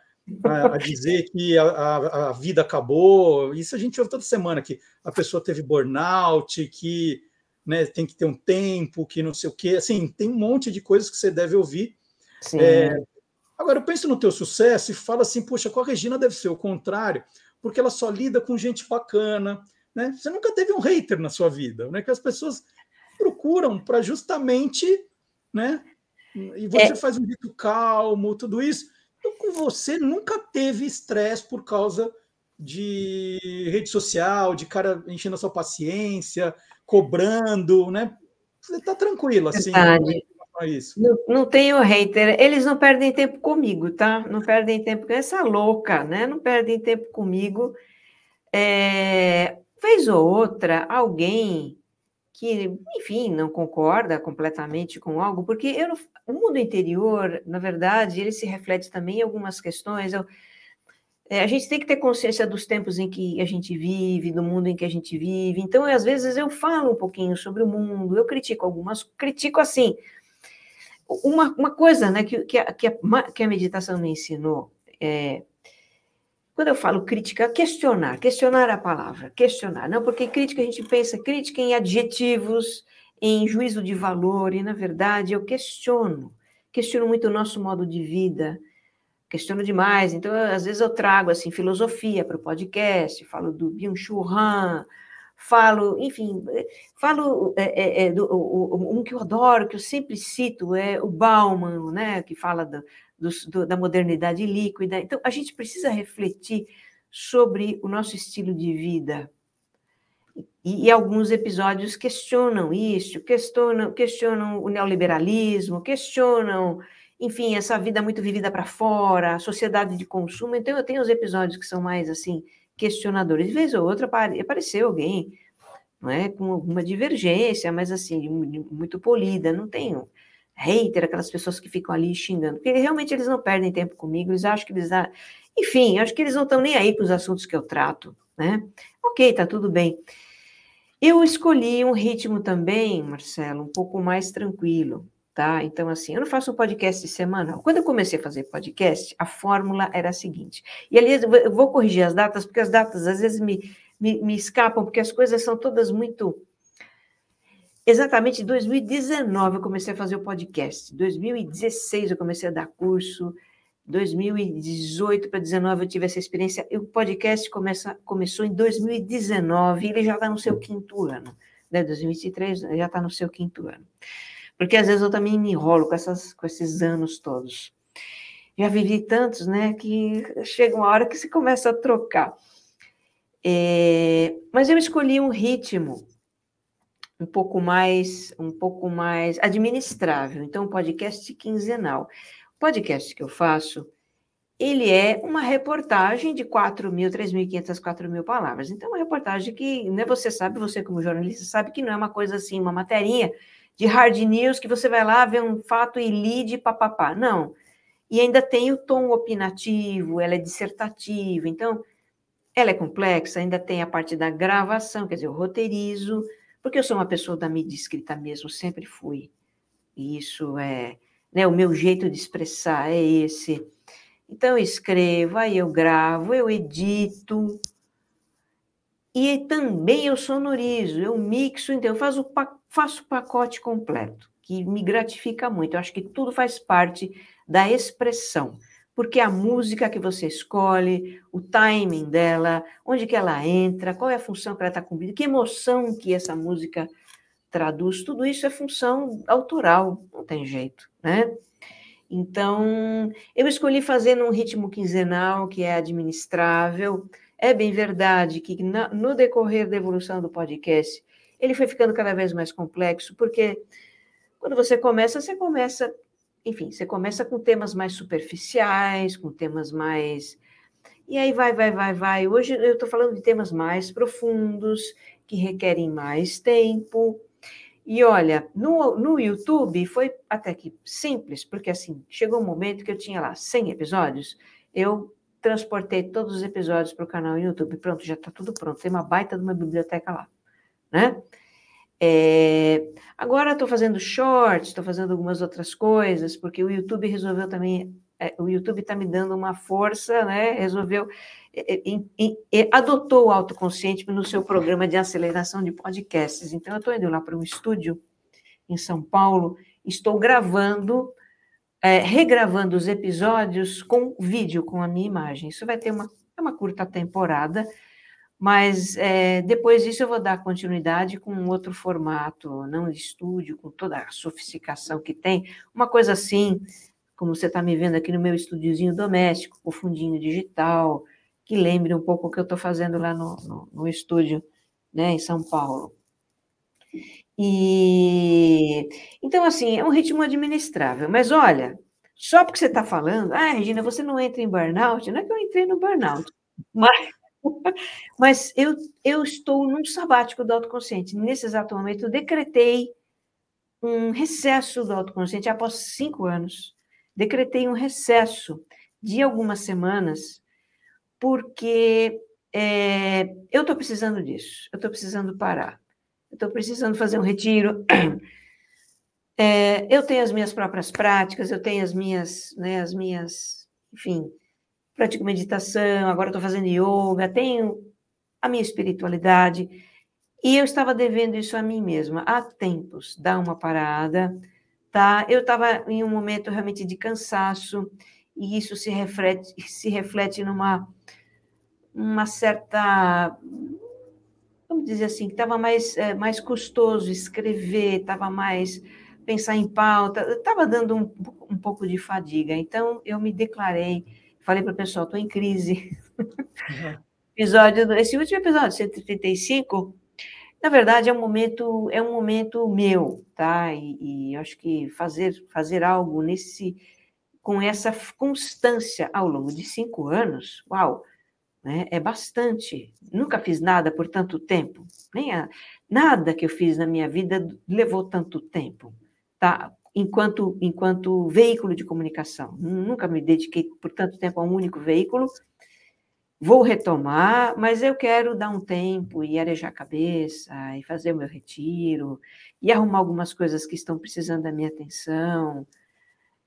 a, a (laughs) dizer que a, a, a, vida acabou. Isso a gente ouve toda semana, que a pessoa teve burnout, que né, tem que ter um tempo, que não sei o quê. Assim, tem um monte de coisas que você deve ouvir. É, Agora, eu penso no teu sucesso e falo assim, poxa, com a Regina deve ser o contrário, porque ela só lida com gente bacana, né? Você nunca teve um hater na sua vida, né? Que as pessoas procuram para justamente, né? E você é. faz um jeito calmo, tudo isso. Então, com você nunca teve estresse por causa de rede social, de cara enchendo a sua paciência, cobrando, né? Você está tranquilo assim. Verdade isso. Não, não tenho hater. Eles não perdem tempo comigo, tá? Não perdem tempo com essa louca, né? Não perdem tempo comigo. É, vez ou outra, alguém que, enfim, não concorda completamente com algo, porque eu, o mundo interior, na verdade, ele se reflete também em algumas questões. Eu, é, a gente tem que ter consciência dos tempos em que a gente vive, do mundo em que a gente vive. Então, às vezes, eu falo um pouquinho sobre o mundo, eu critico algumas, critico assim, uma, uma coisa né, que, que, a, que, a, que a meditação me ensinou é. Quando eu falo crítica, questionar, questionar a palavra, questionar, não, porque crítica a gente pensa crítica em adjetivos, em juízo de valor, e na verdade eu questiono, questiono muito o nosso modo de vida, questiono demais, então às vezes eu trago assim filosofia para o podcast, falo do Byung-Chul Han, falo, enfim, falo é, é, é, do, o, um que eu adoro, que eu sempre cito, é o Bauman, né, que fala do, do, da modernidade líquida. Então, a gente precisa refletir sobre o nosso estilo de vida. E, e alguns episódios questionam isso, questionam, questionam o neoliberalismo, questionam, enfim, essa vida muito vivida para fora, sociedade de consumo. Então, eu tenho os episódios que são mais assim questionadores. De vez ou outra apareceu alguém não é, com alguma divergência, mas assim, muito polida. Não tenho hater, aquelas pessoas que ficam ali xingando, porque realmente eles não perdem tempo comigo, eles acham que eles. Enfim, acho que eles não estão nem aí com os assuntos que eu trato, né? Ok, tá tudo bem. Eu escolhi um ritmo também, Marcelo, um pouco mais tranquilo tá? Então, assim, eu não faço um podcast semanal. Quando eu comecei a fazer podcast, a fórmula era a seguinte. E, aliás, eu vou corrigir as datas, porque as datas às vezes me, me, me escapam, porque as coisas são todas muito. Exatamente em 2019 eu comecei a fazer o podcast. 2016 eu comecei a dar curso. 2018 para 2019 eu tive essa experiência. E o podcast começa, começou em 2019 e ele já está no seu quinto ano. Né? 2023 já está no seu quinto ano. Porque às vezes eu também me enrolo com, essas, com esses anos todos. Já vivi tantos, né, que chega uma hora que se começa a trocar. É, mas eu escolhi um ritmo um pouco mais um pouco mais administrável. Então, um podcast quinzenal. O podcast que eu faço, ele é uma reportagem de 4 mil, 3.500, 4 mil palavras. Então, é uma reportagem que, né, você sabe, você como jornalista sabe que não é uma coisa assim, uma materinha de hard news que você vai lá ver um fato e lide papapá. Não. E ainda tem o tom opinativo, ela é dissertativa, então ela é complexa, ainda tem a parte da gravação, quer dizer, eu roteirizo, porque eu sou uma pessoa da mídia escrita mesmo, sempre fui. E isso é, né, o meu jeito de expressar é esse. Então eu escrevo, aí eu gravo, eu edito, e também eu sonorizo, eu mixo, então eu faço, faço o pacote completo, que me gratifica muito. Eu acho que tudo faz parte da expressão porque a música que você escolhe, o timing dela, onde que ela entra, qual é a função que ela está cumprindo, que emoção que essa música traduz, tudo isso é função autoral, não tem jeito, né? Então, eu escolhi fazer num ritmo quinzenal que é administrável. É bem verdade que no decorrer da evolução do podcast, ele foi ficando cada vez mais complexo, porque quando você começa, você começa enfim, você começa com temas mais superficiais, com temas mais. E aí vai, vai, vai, vai. Hoje eu estou falando de temas mais profundos, que requerem mais tempo. E olha, no, no YouTube foi até que simples, porque assim, chegou um momento que eu tinha lá 100 episódios, eu transportei todos os episódios para o canal YouTube. Pronto, já está tudo pronto. Tem uma baita de uma biblioteca lá, né? É, agora estou fazendo shorts, estou fazendo algumas outras coisas, porque o YouTube resolveu também, é, o YouTube está me dando uma força, né? Resolveu, é, é, adotou o autoconsciente no seu programa de aceleração de podcasts. Então, eu estou indo lá para um estúdio em São Paulo, estou gravando, é, regravando os episódios com vídeo, com a minha imagem. Isso vai ter uma, é uma curta temporada, mas é, depois disso eu vou dar continuidade com um outro formato, não de estúdio, com toda a sofisticação que tem, uma coisa assim, como você está me vendo aqui no meu estúdiozinho doméstico, com fundinho digital, que lembre um pouco o que eu estou fazendo lá no, no, no, estúdio, né, em São Paulo. E então, assim, é um ritmo administrável, mas olha, só porque você está falando, ah, Regina, você não entra em burnout, não é que eu entrei no burnout, (laughs) mas (laughs) Mas eu, eu estou num sabático do autoconsciente. Nesse exato momento, eu decretei um recesso do autoconsciente após cinco anos. Decretei um recesso de algumas semanas, porque é, eu estou precisando disso. Eu estou precisando parar. Eu estou precisando fazer um retiro. (clears throat) É, eu tenho as minhas próprias práticas, eu tenho as minhas, né, as minhas, enfim, pratico meditação, agora estou fazendo yoga, tenho a minha espiritualidade. E eu estava devendo isso a mim mesma há tempos, dar uma parada, tá? Eu estava em um momento realmente de cansaço, e isso se reflete, se reflete numa uma certa, vamos dizer assim, que estava mais, é, mais custoso escrever, estava mais pensar em pauta, estava dando um, um pouco de fadiga. Então, eu me declarei Falei para o pessoal, estou em crise. Uhum. episódio, esse último episódio, 135, na verdade é um momento, é um momento meu, tá? E, e acho que fazer, fazer algo nesse, com essa constância ao longo de cinco anos, uau, né? É bastante. Nunca fiz nada por tanto tempo, nem a, nada que eu fiz na minha vida levou tanto tempo, tá? Enquanto, enquanto veículo de comunicação. Nunca me dediquei por tanto tempo a um único veículo. Vou retomar, mas eu quero dar um tempo e arejar a cabeça, e fazer o meu retiro, e arrumar algumas coisas que estão precisando da minha atenção.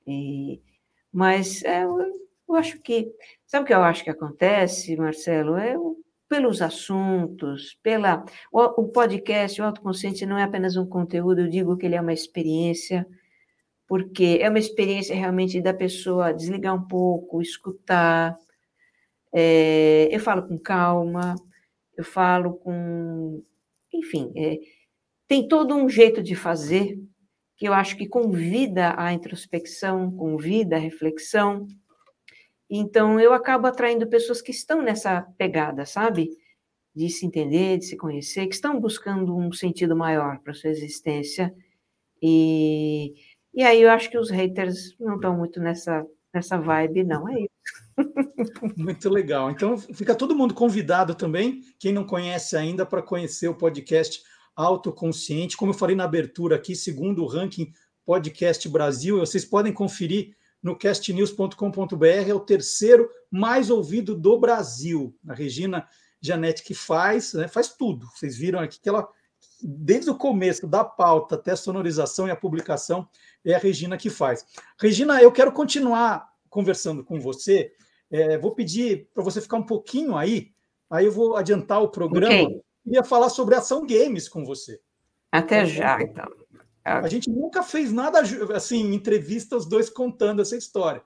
E, mas é, eu, eu acho que. Sabe o que eu acho que acontece, Marcelo? É pelos assuntos, pela. O, o podcast, o autoconsciente, não é apenas um conteúdo, eu digo que ele é uma experiência porque é uma experiência realmente da pessoa desligar um pouco, escutar. É, eu falo com calma, eu falo com. Enfim, é, tem todo um jeito de fazer que eu acho que convida à introspecção, convida à reflexão. Então, eu acabo atraindo pessoas que estão nessa pegada, sabe? De se entender, de se conhecer, que estão buscando um sentido maior para sua existência. E e aí eu acho que os haters não estão muito nessa, nessa vibe, não, é isso. (laughs) Muito legal. Então fica todo mundo convidado também, quem não conhece ainda, para conhecer o podcast Autoconsciente. Como eu falei na abertura aqui, segundo o ranking Podcast Brasil, vocês podem conferir no castnews.com.br, é o terceiro mais ouvido do Brasil. A Regina Janete que faz, né, faz tudo. Vocês viram aqui que ela desde o começo da pauta até a sonorização e a publicação, é a Regina que faz. Regina, eu quero continuar conversando com você. É, vou pedir para você ficar um pouquinho aí, aí eu vou adiantar o programa. Okay. Queria falar sobre ação games com você. Até já, então. A gente nunca fez nada assim, entrevista os dois contando essa história.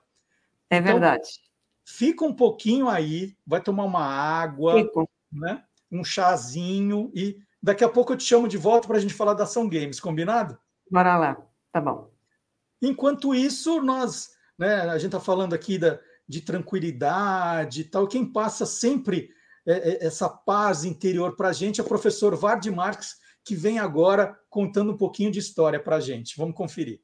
É então, verdade. Então, fica um pouquinho aí, vai tomar uma água, Fico. né? um chazinho e daqui a pouco eu te chamo de volta para a gente falar da Ação Games, combinado? Bora lá, tá bom. Enquanto isso, nós, né, a gente está falando aqui da, de tranquilidade e tal. Quem passa sempre é, é, essa paz interior para a gente é o professor Vard Marques, que vem agora contando um pouquinho de história para a gente. Vamos conferir.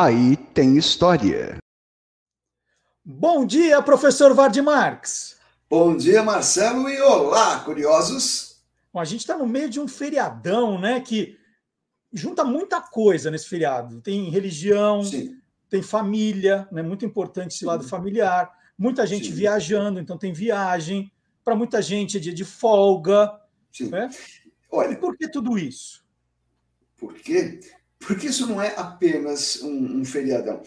Aí tem história. Bom dia, professor Vard Marques. Bom dia, Marcelo, e olá, curiosos. Bom, a gente está no meio de um feriadão, né? Que junta muita coisa nesse feriado. Tem religião, Sim. tem família, né? Muito importante esse lado familiar. Muita gente Sim. viajando, então tem viagem. Para muita gente é dia de folga. Sim. Né? Olha, e por que tudo isso? Por quê? Porque isso não é apenas um, um feriadão.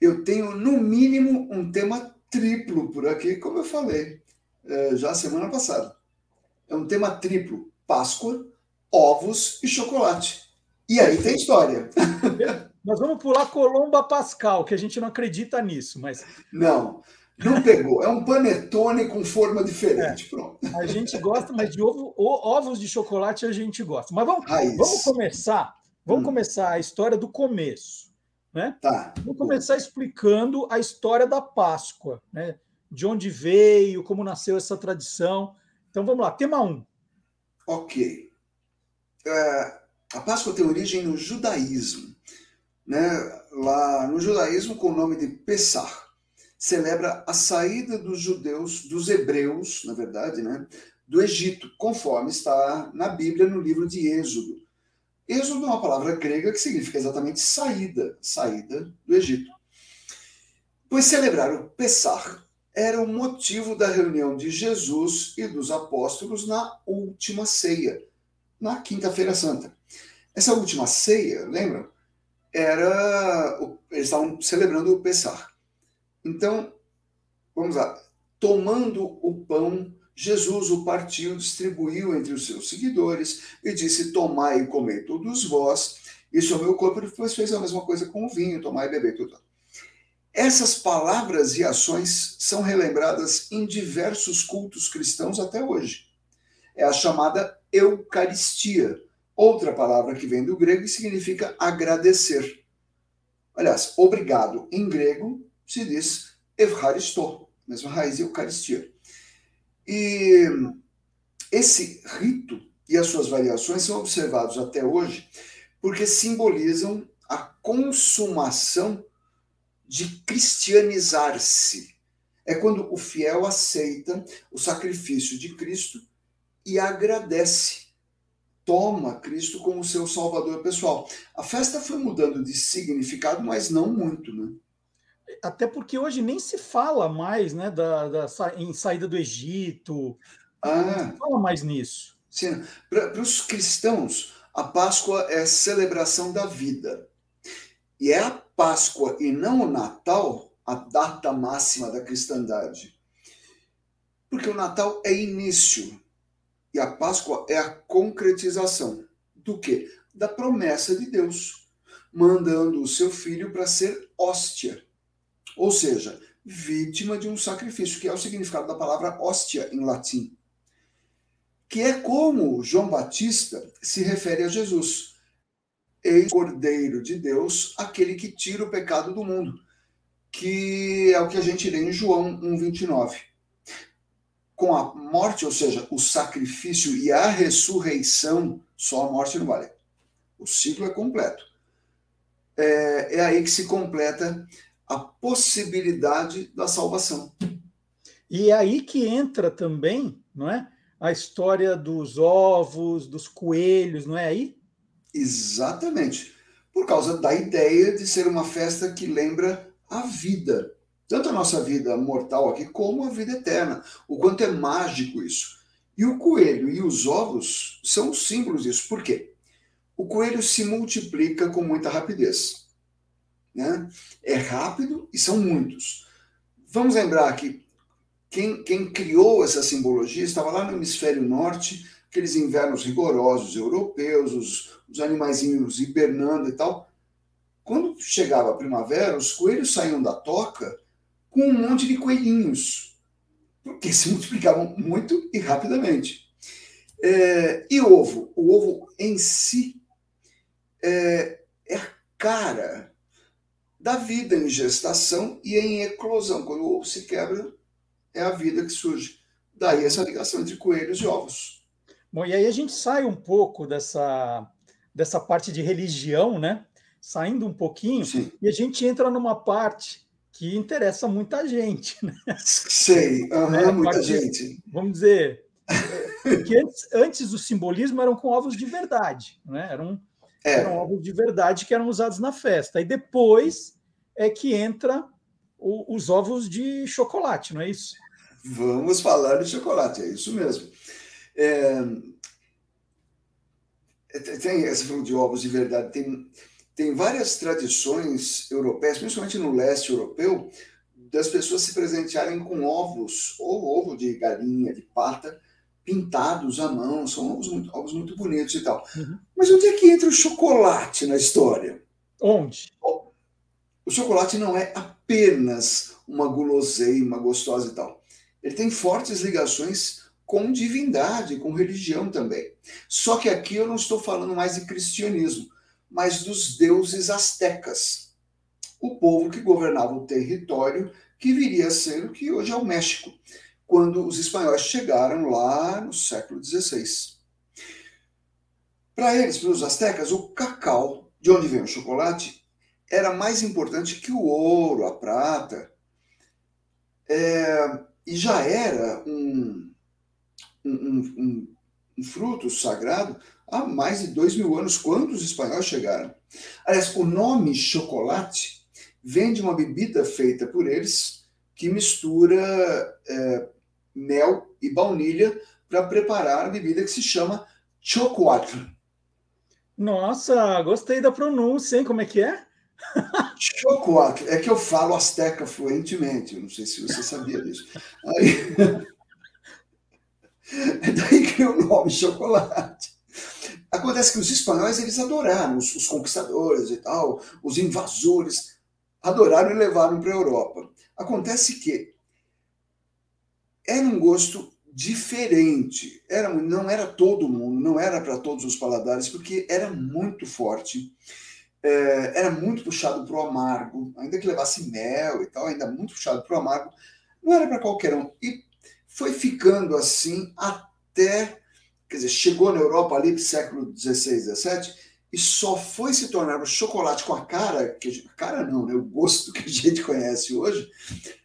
Eu tenho, no mínimo, um tema triplo por aqui, como eu falei é, já semana passada. É um tema triplo: Páscoa, ovos e chocolate. E aí tem história. (laughs) Nós vamos pular Colomba Pascal, que a gente não acredita nisso, mas. Não, não pegou. É um panetone com forma diferente. É, Pronto. A gente gosta, mas de ovo, ovos de chocolate a gente gosta. Mas vamos, vamos começar Vamos hum. começar a história do começo. Né? Tá. Vamos começar explicando a história da Páscoa, né? de onde veio, como nasceu essa tradição. Então vamos lá, tema 1. Um. Ok. É, a Páscoa tem origem no judaísmo. Né? Lá no judaísmo, com o nome de Pessah, celebra a saída dos judeus, dos hebreus, na verdade, né? do Egito, conforme está na Bíblia, no livro de Êxodo. Êxodo é uma palavra grega que significa exatamente saída, saída do Egito. Pois celebrar o Pessah era o motivo da reunião de Jesus e dos apóstolos na última ceia, na Quinta-feira Santa. Essa última ceia, lembram? Era. Eles estavam celebrando o Pessah. Então, vamos lá. Tomando o pão Jesus o partiu, distribuiu entre os seus seguidores e disse: Tomai e comei todos vós, isso é o meu corpo, e depois fez a mesma coisa com o vinho, tomai e beber tudo. Essas palavras e ações são relembradas em diversos cultos cristãos até hoje. É a chamada Eucaristia, outra palavra que vem do grego e significa agradecer. Aliás, obrigado em grego se diz Evharisto, mesma raiz Eucaristia. E esse rito e as suas variações são observados até hoje porque simbolizam a consumação de cristianizar-se. É quando o fiel aceita o sacrifício de Cristo e agradece. Toma Cristo como seu salvador pessoal. A festa foi mudando de significado, mas não muito, né? Até porque hoje nem se fala mais né, da, da em saída do Egito. Ah, não se fala mais nisso. Sim. Para os cristãos, a Páscoa é celebração da vida. E é a Páscoa e não o Natal a data máxima da cristandade. Porque o Natal é início e a Páscoa é a concretização do quê? Da promessa de Deus, mandando o seu filho para ser hóstia ou seja, vítima de um sacrifício, que é o significado da palavra hóstia em latim, que é como João Batista se refere a Jesus. Eis Cordeiro de Deus, aquele que tira o pecado do mundo, que é o que a gente lê em João 1,29. Com a morte, ou seja, o sacrifício e a ressurreição, só a morte não vale. O ciclo é completo. É, é aí que se completa a possibilidade da salvação. E é aí que entra também, não é? A história dos ovos, dos coelhos, não é aí? Exatamente. por causa da ideia de ser uma festa que lembra a vida. Tanto a nossa vida mortal aqui, como a vida eterna. O quanto é mágico isso. E o coelho e os ovos são símbolos disso. Por quê? O coelho se multiplica com muita rapidez. Né? É rápido e são muitos. Vamos lembrar que quem, quem criou essa simbologia estava lá no hemisfério norte, aqueles invernos rigorosos europeus, os, os animaizinhos hibernando e tal. Quando chegava a primavera, os coelhos saíam da toca com um monte de coelhinhos, porque se multiplicavam muito e rapidamente. É, e ovo? O ovo em si é, é a cara da vida em gestação e em eclosão. Quando o ovo se quebra, é a vida que surge. Daí essa ligação entre coelhos e ovos. Bom, e aí a gente sai um pouco dessa, dessa parte de religião, né? Saindo um pouquinho, Sim. e a gente entra numa parte que interessa muita gente, né? Sei, uhum, é, muita parte, gente. Vamos dizer, (laughs) que antes, antes o simbolismo eram com ovos de verdade, né? Eram, é. eram ovos de verdade que eram usados na festa. E depois é que entra o, os ovos de chocolate, não é isso? Vamos falar de chocolate, é isso mesmo. É, tem essa falou de ovos de verdade, tem, tem várias tradições europeias, principalmente no leste europeu, das pessoas se presentearem com ovos, ou ovo de galinha, de pata, pintados à mão, são ovos muito, ovos muito bonitos e tal. Uhum. Mas onde é que entra o chocolate na história? Onde? O chocolate não é apenas uma guloseima gostosa e tal. Ele tem fortes ligações com divindade, com religião também. Só que aqui eu não estou falando mais de cristianismo, mas dos deuses astecas, o povo que governava o território que viria a ser o que hoje é o México, quando os espanhóis chegaram lá no século XVI. Para eles, para os astecas, o cacau, de onde vem o chocolate, era mais importante que o ouro, a prata, é, e já era um, um, um, um, fruto sagrado há mais de dois mil anos, quando os espanhóis chegaram. Aliás, o nome chocolate vem de uma bebida feita por eles que mistura é, mel e baunilha para preparar a bebida que se chama chocoatl. Nossa, gostei da pronúncia, hein? Como é que é? Chocoatl, é que eu falo asteca fluentemente, não sei se você sabia disso. Aí, (laughs) é daí que o nome chocolate. Acontece que os espanhóis eles adoraram, os, os conquistadores e tal, os invasores, adoraram e levaram para a Europa. Acontece que era um gosto diferente. Era, não era todo mundo, não era para todos os paladares, porque era muito forte é, era muito puxado para o amargo, ainda que levasse mel e tal, ainda muito puxado para o amargo, não era para qualquer um. E foi ficando assim até, quer dizer, chegou na Europa ali século XVI, XVII, e só foi se tornar o chocolate com a cara, que cara não, né, o gosto que a gente conhece hoje,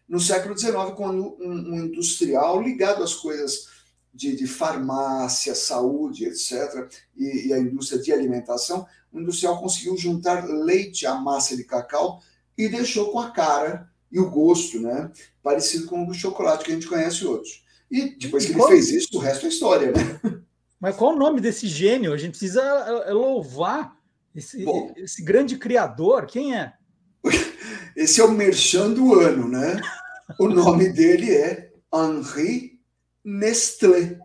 no século XIX, quando um, um industrial ligado às coisas de, de farmácia, saúde, etc., e, e a indústria de alimentação, o industrial conseguiu juntar leite à massa de cacau e deixou com a cara e o gosto, né? Parecido com o do chocolate que a gente conhece hoje. E depois que ele fez isso, o resto é história, né? (laughs) Mas qual o nome desse gênio? A gente precisa é, é louvar esse, Bom, esse grande criador. Quem é? (laughs) Esse é o merchan do ano, né? O nome dele é Henri Nestlé.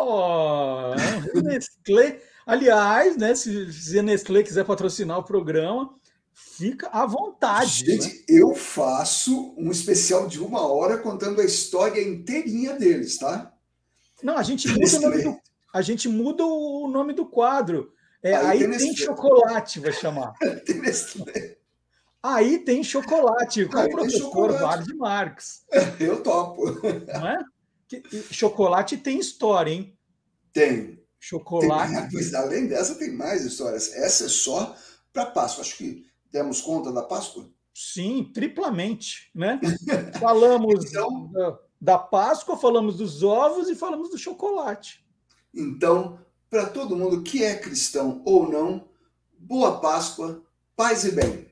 Oh, Henri Nestlé Aliás, né, se, se a Nestlé quiser patrocinar o programa, fica à vontade. Gente, né? eu faço um especial de uma hora contando a história inteirinha deles, tá? Não, a gente muda, o nome, do, a gente muda o nome do quadro. É, aí, aí tem, tem chocolate, vai chamar. (laughs) tem Nestlé. Aí tem chocolate, com o professor Marques. (laughs) Eu topo. Não é? Chocolate tem história, hein? Tem. Chocolate. Tem, além dessa, tem mais histórias. Essa é só para Páscoa. Acho que demos conta da Páscoa? Sim, triplamente, né? (laughs) Falamos então, da, da Páscoa, falamos dos ovos e falamos do chocolate. Então, para todo mundo que é cristão ou não, boa Páscoa, paz e bem.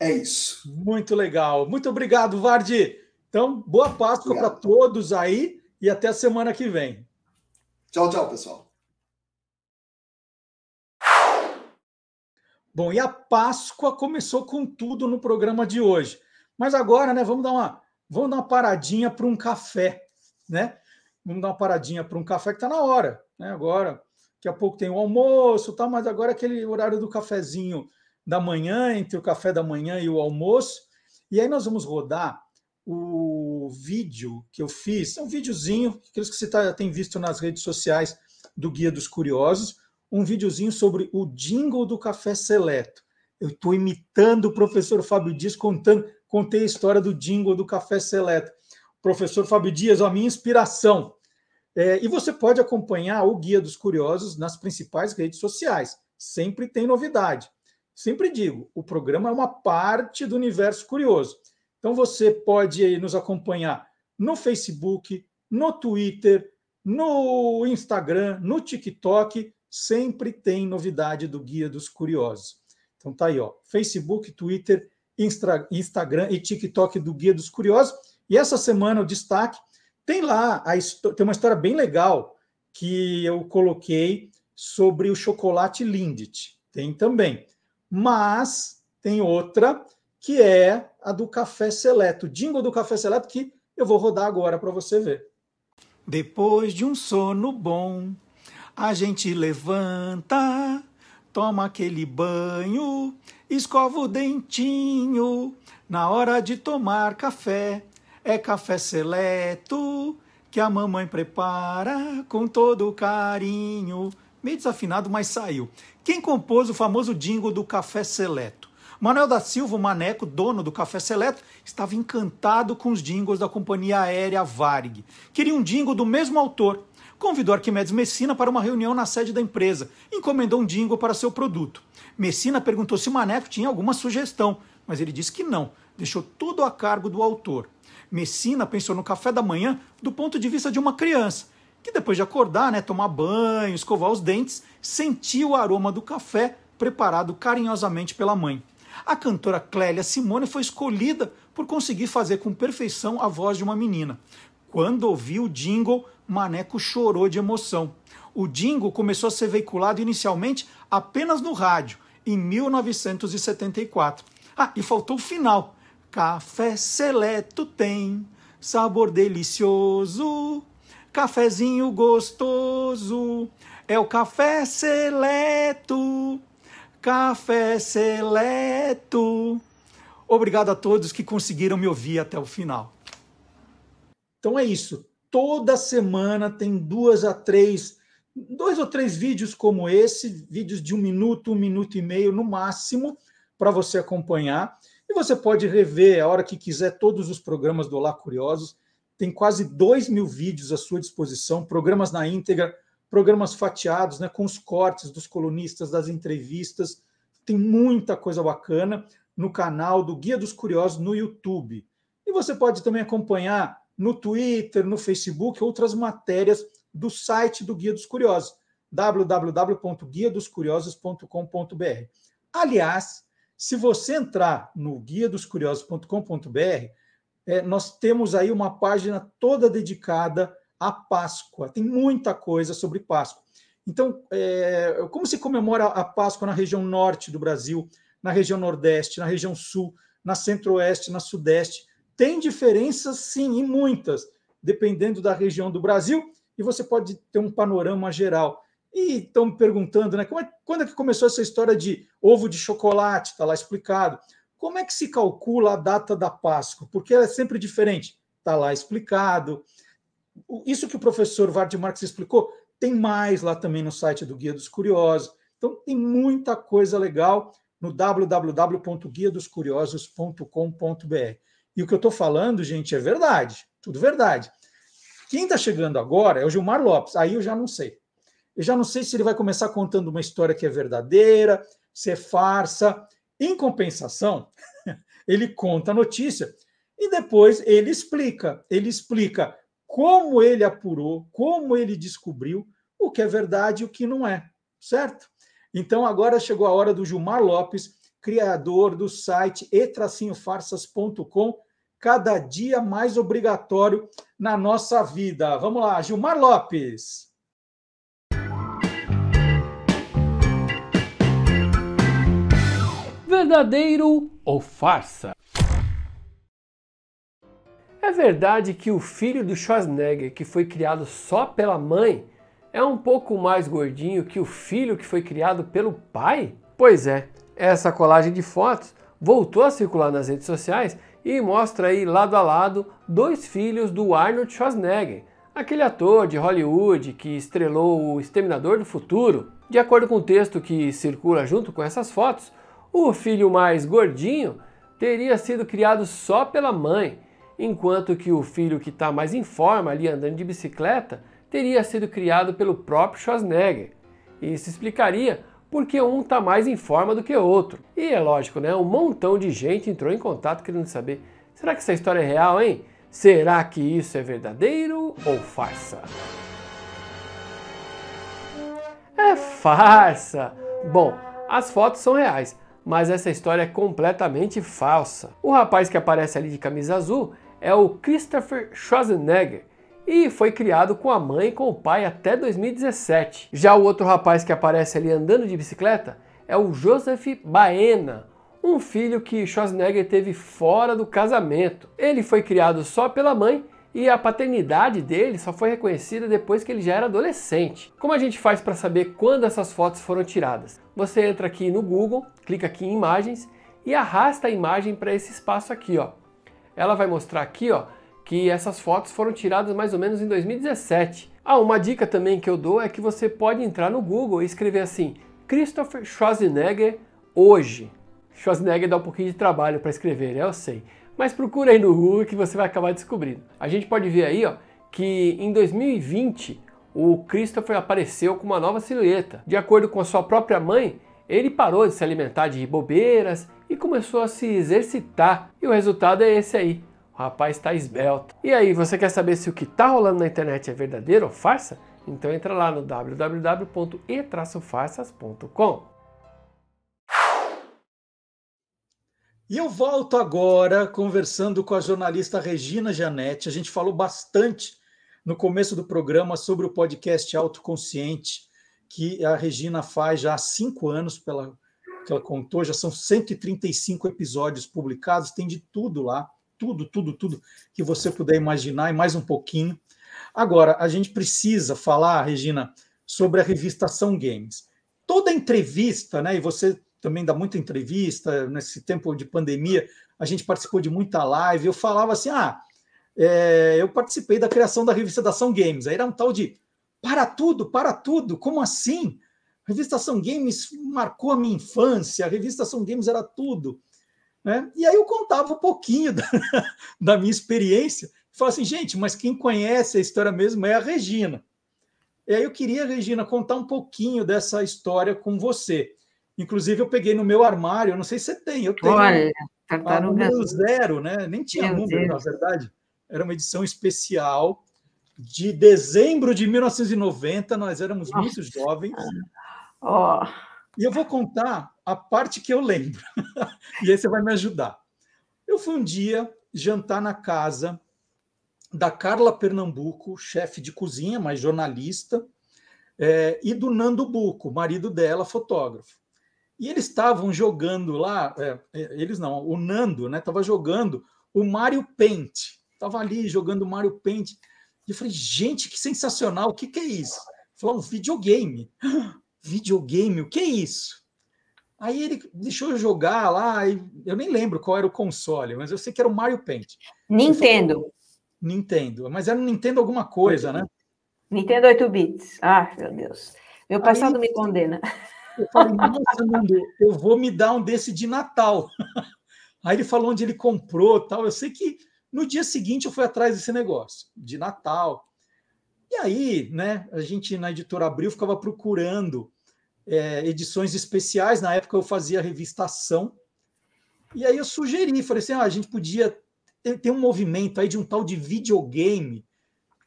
É isso. Muito legal. Muito obrigado, Vardi. Então, boa Páscoa para todos aí e até a semana que vem. Tchau, tchau, pessoal. Bom, e a Páscoa começou com tudo no programa de hoje. Mas agora, né, vamos dar uma, vamos dar uma paradinha para um café, né? Vamos dar uma paradinha para um café que está na hora, né? Agora, daqui a pouco tem o almoço, tá, mas agora é aquele horário do cafezinho da manhã, entre o café da manhã e o almoço. E aí nós vamos rodar o vídeo que eu fiz, é um videozinho, aqueles que você tá, tem visto nas redes sociais do Guia dos Curiosos, um videozinho sobre o jingle do café seleto. Eu estou imitando o professor Fábio Dias, contando, contei a história do jingle do café seleto. Professor Fábio Dias, a minha inspiração. É, e você pode acompanhar o Guia dos Curiosos nas principais redes sociais. Sempre tem novidade. Sempre digo, o programa é uma parte do universo curioso. Então você pode nos acompanhar no Facebook, no Twitter, no Instagram, no TikTok, sempre tem novidade do Guia dos Curiosos. Então tá aí, ó, Facebook, Twitter, Instra, Instagram e TikTok do Guia dos Curiosos. E essa semana o destaque tem lá a, tem uma história bem legal que eu coloquei sobre o chocolate Lindt. Tem também. Mas tem outra que é a do café seleto, jingle do café seleto que eu vou rodar agora para você ver. Depois de um sono bom, a gente levanta, toma aquele banho, escova o dentinho. Na hora de tomar café, é café seleto que a mamãe prepara com todo carinho. Meio desafinado, mas saiu. Quem compôs o famoso jingle do café seleto? Manuel da Silva, o Maneco, dono do Café Seleto, estava encantado com os jingles da companhia aérea Varig. Queria um jingle do mesmo autor. Convidou Arquimedes Messina para uma reunião na sede da empresa. Encomendou um jingle para seu produto. Messina perguntou se o Maneco tinha alguma sugestão, mas ele disse que não. Deixou tudo a cargo do autor. Messina pensou no café da manhã do ponto de vista de uma criança, que depois de acordar, né, tomar banho, escovar os dentes, sentiu o aroma do café preparado carinhosamente pela mãe. A cantora Clélia Simone foi escolhida por conseguir fazer com perfeição a voz de uma menina. Quando ouviu o jingle, Maneco chorou de emoção. O jingle começou a ser veiculado inicialmente apenas no rádio, em 1974. Ah, e faltou o final. Café seleto tem sabor delicioso, cafezinho gostoso, é o café seleto. Café Seleto. Obrigado a todos que conseguiram me ouvir até o final. Então é isso. Toda semana tem duas a três, dois ou três vídeos como esse, vídeos de um minuto, um minuto e meio no máximo, para você acompanhar. E você pode rever a hora que quiser todos os programas do Olá Curiosos. Tem quase dois mil vídeos à sua disposição, programas na íntegra programas fatiados, né, com os cortes dos colunistas, das entrevistas. Tem muita coisa bacana no canal do Guia dos Curiosos no YouTube. E você pode também acompanhar no Twitter, no Facebook, outras matérias do site do Guia dos Curiosos, www.guiadoscuriosos.com.br. Aliás, se você entrar no guiadoscuriosos.com.br, é, nós temos aí uma página toda dedicada a Páscoa. Tem muita coisa sobre Páscoa. Então, é, como se comemora a Páscoa na região norte do Brasil, na região nordeste, na região sul, na centro-oeste, na sudeste? Tem diferenças, sim, e muitas, dependendo da região do Brasil, e você pode ter um panorama geral. E estão me perguntando, né? É, quando é que começou essa história de ovo de chocolate? Está lá explicado. Como é que se calcula a data da Páscoa? Porque ela é sempre diferente. Está lá explicado isso que o professor Vard Marx explicou, tem mais lá também no site do Guia dos Curiosos. Então, tem muita coisa legal no www.guiadoscuriosos.com.br. E o que eu estou falando, gente, é verdade, tudo verdade. Quem está chegando agora é o Gilmar Lopes, aí eu já não sei. Eu já não sei se ele vai começar contando uma história que é verdadeira, se é farsa. Em compensação, (laughs) ele conta a notícia e depois ele explica. Ele explica como ele apurou, como ele descobriu o que é verdade e o que não é, certo? Então agora chegou a hora do Gilmar Lopes, criador do site e-farsas.com, cada dia mais obrigatório na nossa vida. Vamos lá, Gilmar Lopes. Verdadeiro ou farsa? É verdade que o filho do Schwarzenegger, que foi criado só pela mãe, é um pouco mais gordinho que o filho que foi criado pelo pai? Pois é, essa colagem de fotos voltou a circular nas redes sociais e mostra aí lado a lado dois filhos do Arnold Schwarzenegger, aquele ator de Hollywood que estrelou o Exterminador do Futuro. De acordo com o texto que circula junto com essas fotos, o filho mais gordinho teria sido criado só pela mãe, enquanto que o filho que está mais em forma ali andando de bicicleta teria sido criado pelo próprio Schwarzenegger. Isso explicaria porque um está mais em forma do que o outro. E é lógico, né? Um montão de gente entrou em contato querendo saber: será que essa história é real, hein? Será que isso é verdadeiro ou farsa? É farsa! Bom, as fotos são reais, mas essa história é completamente falsa. O rapaz que aparece ali de camisa azul é o Christopher Schwarzenegger, e foi criado com a mãe e com o pai até 2017. Já o outro rapaz que aparece ali andando de bicicleta é o Joseph Baena, um filho que Schwarzenegger teve fora do casamento. Ele foi criado só pela mãe e a paternidade dele só foi reconhecida depois que ele já era adolescente. Como a gente faz para saber quando essas fotos foram tiradas? Você entra aqui no Google, clica aqui em imagens e arrasta a imagem para esse espaço aqui, ó. Ela vai mostrar aqui, ó, que essas fotos foram tiradas mais ou menos em 2017. Ah, uma dica também que eu dou é que você pode entrar no Google e escrever assim: Christopher Schwarzenegger hoje. Schwarzenegger dá um pouquinho de trabalho para escrever, eu sei. Mas procura aí no Google que você vai acabar descobrindo. A gente pode ver aí, ó, que em 2020 o Christopher apareceu com uma nova silhueta. De acordo com a sua própria mãe, ele parou de se alimentar de bobeiras e começou a se exercitar. E o resultado é esse aí. O rapaz está esbelto. E aí, você quer saber se o que está rolando na internet é verdadeiro ou farsa? Então entra lá no www.e-farsas.com. E eu volto agora conversando com a jornalista Regina Janete. A gente falou bastante no começo do programa sobre o podcast Autoconsciente, que a Regina faz já há cinco anos, pela que ela contou, já são 135 episódios publicados, tem de tudo lá tudo, tudo, tudo que você puder imaginar e mais um pouquinho. Agora, a gente precisa falar, Regina, sobre a revista Ação Games. Toda entrevista, né, e você também dá muita entrevista, nesse tempo de pandemia, a gente participou de muita live, eu falava assim, ah, é, eu participei da criação da revista da Ação Games, aí era um tal de, para tudo, para tudo, como assim? A revista Ação Games marcou a minha infância, a revista Ação Games era tudo. Né? E aí eu contava um pouquinho (laughs) da, da minha experiência. Falava assim, gente, mas quem conhece a história mesmo é a Regina. E aí eu queria, Regina, contar um pouquinho dessa história com você. Inclusive, eu peguei no meu armário, não sei se você tem, eu tenho Olha, a número zero, né? Nem tinha meu número, Deus. na verdade. Era uma edição especial de dezembro de 1990, nós éramos Nossa. muito jovens. Oh. E eu vou contar a parte que eu lembro. (laughs) e aí você vai me ajudar. Eu fui um dia jantar na casa da Carla Pernambuco, chefe de cozinha, mas jornalista, é, e do Nando Buco, marido dela, fotógrafo. E eles estavam jogando lá, é, é eles não, o Nando, né, estava jogando o Mario Paint. Estava ali jogando o Mario Paint. E eu falei, gente, que sensacional, o que, que é isso? Falou, um videogame (gasps) videogame, o que é isso? Aí ele deixou eu jogar lá, e eu nem lembro qual era o console, mas eu sei que era o Mario Paint. Nintendo. Falei, Nintendo, mas era um Nintendo alguma coisa, né? Nintendo 8 bits. Ah, meu Deus. Meu passado Aí, me condena. (laughs) Eu falei, nossa, Nando, eu vou me dar um desse de Natal. (laughs) Aí ele falou onde ele comprou tal. Eu sei que no dia seguinte eu fui atrás desse negócio, de Natal. E aí, né, a gente na editora Abril ficava procurando é, edições especiais. Na época eu fazia a revista Ação. E aí eu sugeri, falei assim: ah, a gente podia ter, um movimento aí de um tal de videogame,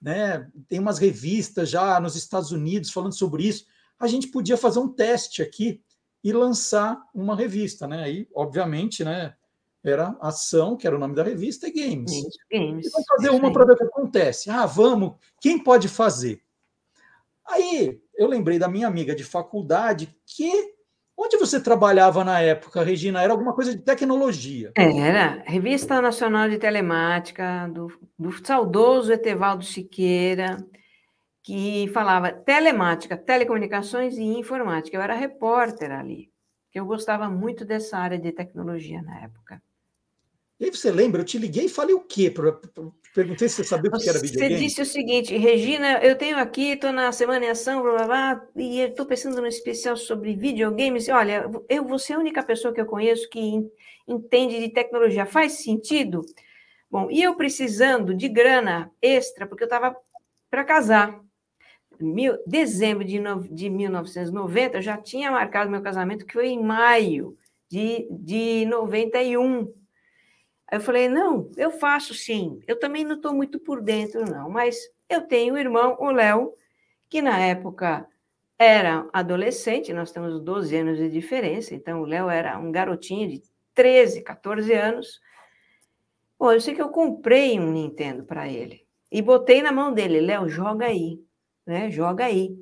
né? Tem umas revistas já nos Estados Unidos falando sobre isso. A gente podia fazer um teste aqui e lançar uma revista, né? Aí, obviamente, né? Era Ação, que era o nome da revista, e Games. Games. E vamos fazer uma para ver o que acontece. Ah, vamos. Quem pode fazer? Aí eu lembrei da minha amiga de faculdade que Onde você trabalhava na época, Regina? Era alguma coisa de tecnologia? Era. Revista Nacional de Telemática, do, do saudoso Etevaldo Siqueira, que falava telemática, telecomunicações e informática. Eu era repórter ali, que eu gostava muito dessa área de tecnologia na época. E aí você lembra? Eu te liguei e falei o quê? Perguntei se você sabia o que era videogame. Você disse o seguinte, Regina, eu tenho aqui, estou na Semana em Ação, blá, blá, blá, e estou pensando no especial sobre videogames. Olha, eu vou ser a única pessoa que eu conheço que entende de tecnologia. Faz sentido? Bom, e eu precisando de grana extra, porque eu estava para casar. Mil, dezembro de, no, de 1990, eu já tinha marcado meu casamento, que foi em maio de, de 91. Aí eu falei, não, eu faço sim. Eu também não estou muito por dentro, não, mas eu tenho um irmão, o Léo, que na época era adolescente, nós temos 12 anos de diferença, então o Léo era um garotinho de 13, 14 anos. Bom, eu sei que eu comprei um Nintendo para ele e botei na mão dele, Léo, joga aí, né? Joga aí.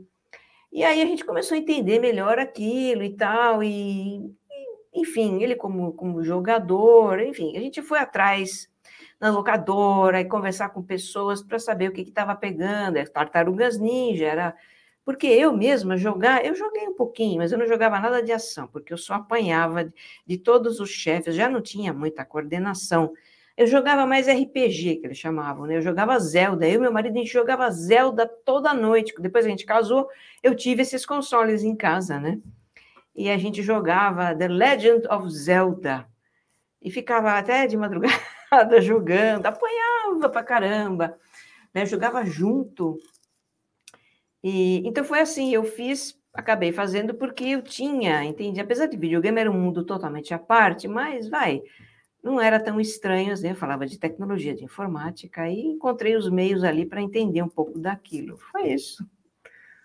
E aí a gente começou a entender melhor aquilo e tal, e enfim, ele como, como jogador, enfim, a gente foi atrás na locadora e conversar com pessoas para saber o que estava pegando, é tartarugas ninja, era porque eu mesma jogar, eu joguei um pouquinho, mas eu não jogava nada de ação, porque eu só apanhava de todos os chefes, já não tinha muita coordenação. Eu jogava mais RPG, que eles chamavam, né? Eu jogava Zelda. Eu e meu marido, a gente jogava Zelda toda noite. Depois a gente casou, eu tive esses consoles em casa, né? e a gente jogava The Legend of Zelda. E ficava até de madrugada (laughs) jogando, apanhava pra caramba, né? Jogava junto. E então foi assim, eu fiz, acabei fazendo porque eu tinha, entendi, apesar de videogame era um mundo totalmente à parte, mas vai, não era tão estranho, né? Eu falava de tecnologia, de informática e encontrei os meios ali para entender um pouco daquilo. Foi isso.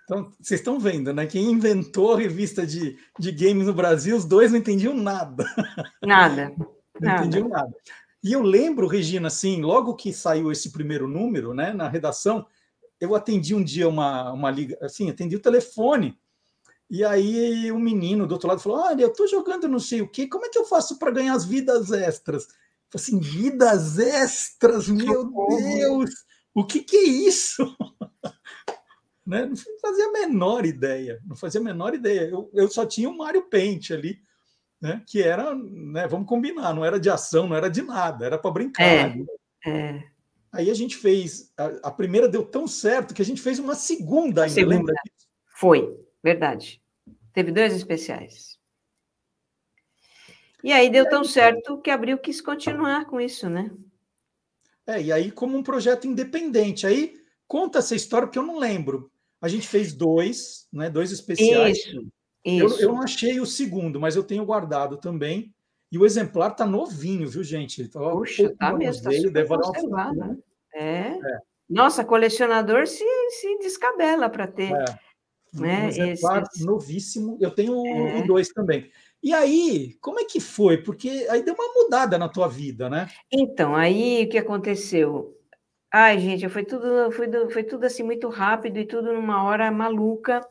Então, vocês estão vendo, né? Quem inventou a revista de, de games no Brasil, os dois não entendiam nada. Nada. (laughs) não nada. entendiam nada. E eu lembro, Regina, assim, logo que saiu esse primeiro número, né, na redação, eu atendi um dia uma, uma liga, assim, atendi o telefone, e aí o um menino do outro lado falou: Olha, eu estou jogando não sei o quê, como é que eu faço para ganhar as vidas extras? Eu falei assim, vidas extras, meu Deus! O que, que é isso? (laughs) Né? Não fazia a menor ideia, não fazia a menor ideia. Eu, eu só tinha o Mario Paint ali, né? que era, né, vamos combinar, não era de ação, não era de nada, era para brincar. É, né? é. Aí a gente fez, a, a, primeira deu tão certo que a gente fez uma segunda ainda, segunda. lembra disso? Foi, verdade. Teve dois especiais. E aí deu tão certo que abriu quis continuar com isso, né? É, e aí como um projeto independente. Aí conta essa história porque eu não lembro. A gente fez dois, né? Dois especiais. Isso, isso. Eu, eu não achei o segundo, mas eu tenho guardado também. E o exemplar está novinho, viu, gente? Tá Puxa, tá mesmo, tá super conservado, né? É. é. Nossa, colecionador se, se descabela para ter. É. Né? Um exemplar Esse... novíssimo. Eu tenho é. o dois também. E aí, como é que foi? Porque aí deu uma mudada na tua vida, né? Então, aí o que aconteceu? Ai, gente, foi tudo, foi, foi tudo assim muito rápido e tudo numa hora maluca.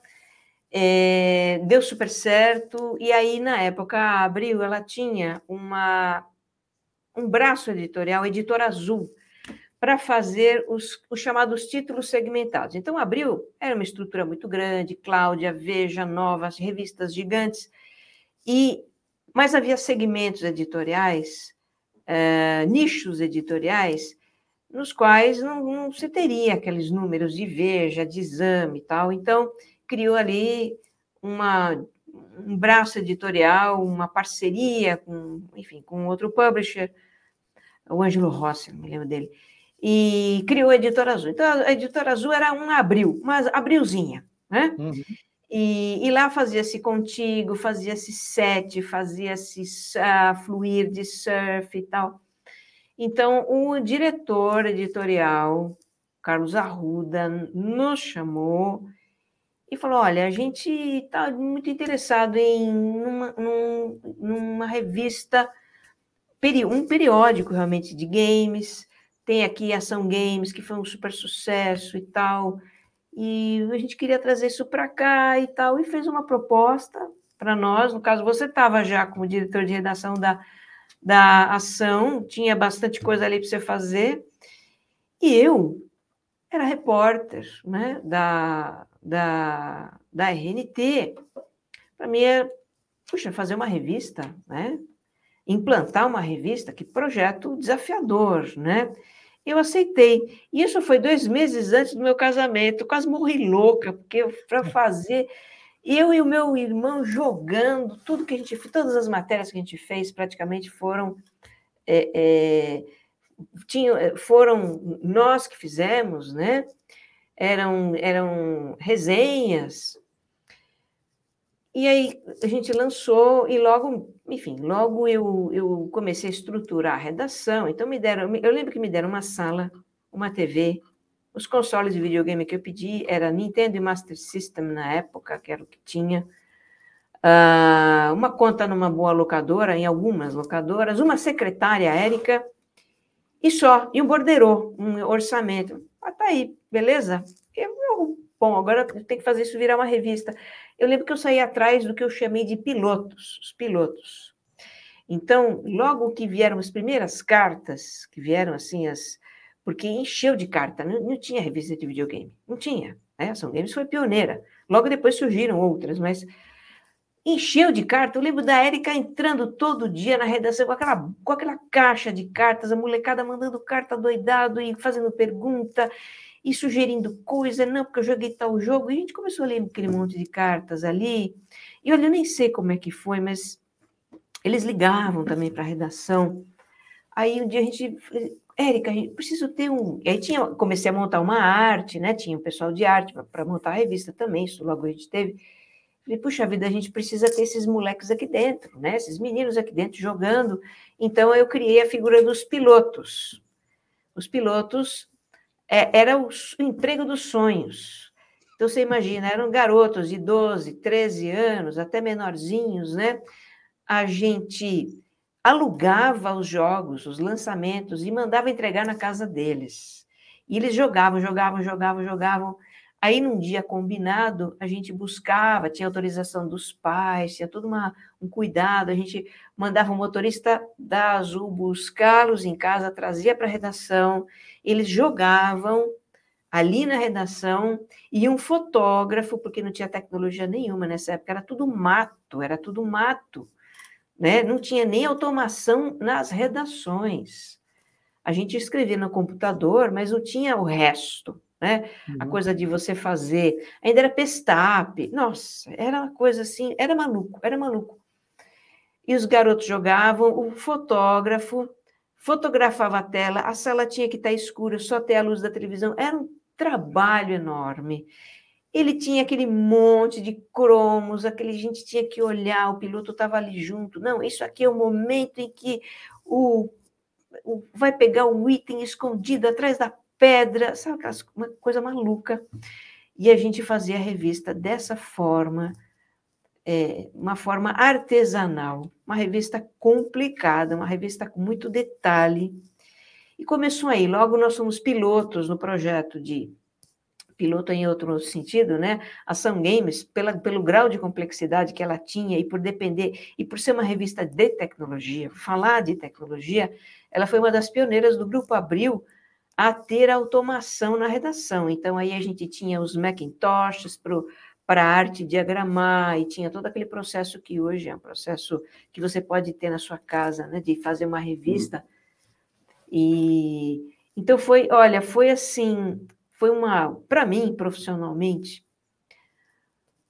É, deu super certo. E aí, na época, a Abril, ela tinha uma, um braço editorial, Editor Azul, para fazer os, os chamados títulos segmentados. Então, Abril era uma estrutura muito grande, Cláudia, Veja, Novas, revistas gigantes, e mas havia segmentos editoriais, uh, nichos editoriais, nos quais não, não se teria aqueles números de veja, de exame e tal. Então, criou ali uma, um braço editorial, uma parceria com, enfim, com outro publisher, o Ângelo Rossi, me lembro dele, e criou a Editora Azul. Então, a Editora Azul era um abril, mas abrilzinha, né? Uhum. E, e, lá fazia-se contigo, fazia-se sete, fazia-se uh, fluir de surf e tal. Então, o diretor editorial, Carlos Arruda, nos chamou e falou: olha, a gente está muito interessado em uma, num, numa revista, um periódico realmente de games. Tem aqui Ação Games, que foi um super sucesso e tal. E a gente queria trazer isso para cá e tal. E fez uma proposta para nós. No caso, você estava já como diretor de redação da, da ação, tinha bastante coisa ali para você fazer. E eu era repórter né, da, da, da RNT. Para mim é, puxa, fazer uma revista, né? Implantar uma revista, que projeto desafiador, né? Eu aceitei. Isso foi dois meses antes do meu casamento. quase morri louca, porque para (laughs) fazer. Eu e o meu irmão jogando, tudo que a gente todas as matérias que a gente fez praticamente foram. É, é, tinham, foram nós que fizemos, né? eram, eram resenhas. E aí a gente lançou, e logo, enfim, logo eu, eu comecei a estruturar a redação. Então me deram, eu lembro que me deram uma sala, uma TV, os consoles de videogame que eu pedi era Nintendo e Master System na época, que era o que tinha. Uh, uma conta numa boa locadora, em algumas locadoras, uma secretária, Érica, e só, e um borderô, um orçamento. Ah, tá aí, beleza? Eu, bom, agora tem que fazer isso virar uma revista. Eu lembro que eu saí atrás do que eu chamei de pilotos, os pilotos. Então, logo que vieram as primeiras cartas, que vieram assim, as porque encheu de carta, não, não tinha revista de videogame, não tinha. Né? A São Games foi pioneira. Logo depois surgiram outras, mas encheu de carta. Eu lembro da Érica entrando todo dia na redação com aquela, com aquela caixa de cartas, a molecada mandando carta doidado e fazendo pergunta e sugerindo coisa, não, porque eu joguei tal jogo. E a gente começou a ler aquele monte de cartas ali. E olha, eu nem sei como é que foi, mas eles ligavam também para a redação. Aí um dia a gente, Érica, precisa ter um. E aí tinha, comecei a montar uma arte, né? Tinha um pessoal de arte para montar a revista também, isso logo a gente teve. Falei, puxa vida, a gente precisa ter esses moleques aqui dentro, né? Esses meninos aqui dentro jogando. Então eu criei a figura dos pilotos. Os pilotos é, era o, emprego dos sonhos. Então você imagina, eram garotos de 12, 13 anos, até menorzinhos, né? A gente alugava os jogos, os lançamentos e mandava entregar na casa deles. E eles jogavam, jogavam, jogavam, jogavam. Aí, num dia combinado, a gente buscava, tinha autorização dos pais, tinha todo uma, um cuidado, a gente mandava o motorista da Azul buscá-los em casa, trazia para a redação, eles jogavam ali na redação, e um fotógrafo, porque não tinha tecnologia nenhuma nessa época, era tudo mato, era tudo mato, né? não tinha nem automação nas redações. A gente escrevia no computador, mas não tinha o resto né? Uhum. A coisa de você fazer, ainda era pestape, nossa, era uma coisa assim, era maluco, era maluco. E os garotos jogavam, o fotógrafo fotografava a tela, a sala tinha que estar escura, só ter a luz da televisão, era um trabalho enorme. Ele tinha aquele monte de cromos, aquele gente tinha que olhar, o piloto estava ali junto. Não, isso aqui é o momento em que o, o vai pegar o item escondido atrás da pedra, sabe aquelas, uma coisa maluca. E a gente fazia a revista dessa forma, é, uma forma artesanal, uma revista complicada, uma revista com muito detalhe. E começou aí, logo nós somos pilotos no projeto de piloto em outro sentido, né? Ação Games, pela, pelo grau de complexidade que ela tinha e por depender, e por ser uma revista de tecnologia, falar de tecnologia, ela foi uma das pioneiras do Grupo Abril a ter automação na redação. Então, aí a gente tinha os Macintoshes para arte diagramar, e tinha todo aquele processo que hoje é um processo que você pode ter na sua casa, né, de fazer uma revista. E então foi, olha, foi assim, foi uma, para mim, profissionalmente,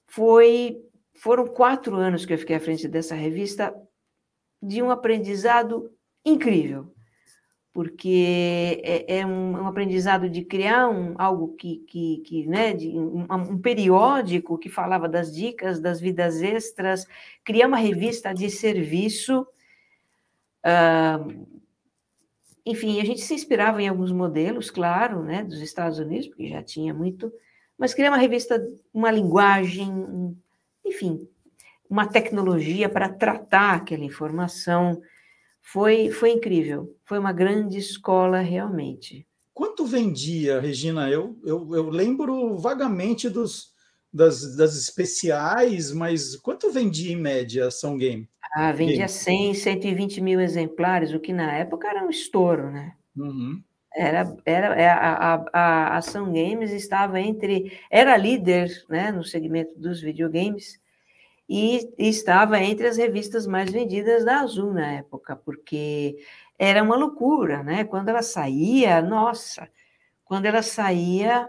foi, foram quatro anos que eu fiquei à frente dessa revista de um aprendizado incrível porque é, é um, um, aprendizado de criar um, algo que, que, que né, de, um, um, periódico que falava das dicas, das vidas extras, criar uma revista de serviço. Uh, enfim, a gente se inspirava em alguns modelos, claro, né, dos Estados Unidos, porque já tinha muito, mas criar uma revista, uma linguagem, enfim, uma tecnologia para tratar aquela informação. Foi, foi incrível, foi uma grande escola realmente. Quanto vendia, Regina? Eu, eu, eu lembro vagamente dos, das, das especiais, mas quanto vendia em média a Ação Game? Ah, vendia Game? 100, 120 mil exemplares, o que na época era um estouro, né? Uhum. Era, era é, a, a, a Ação Games estava entre, era líder né, no segmento dos videogames e, estava entre as revistas mais vendidas da Azul na época, porque era uma loucura, né? Quando ela saía, nossa, quando ela saía,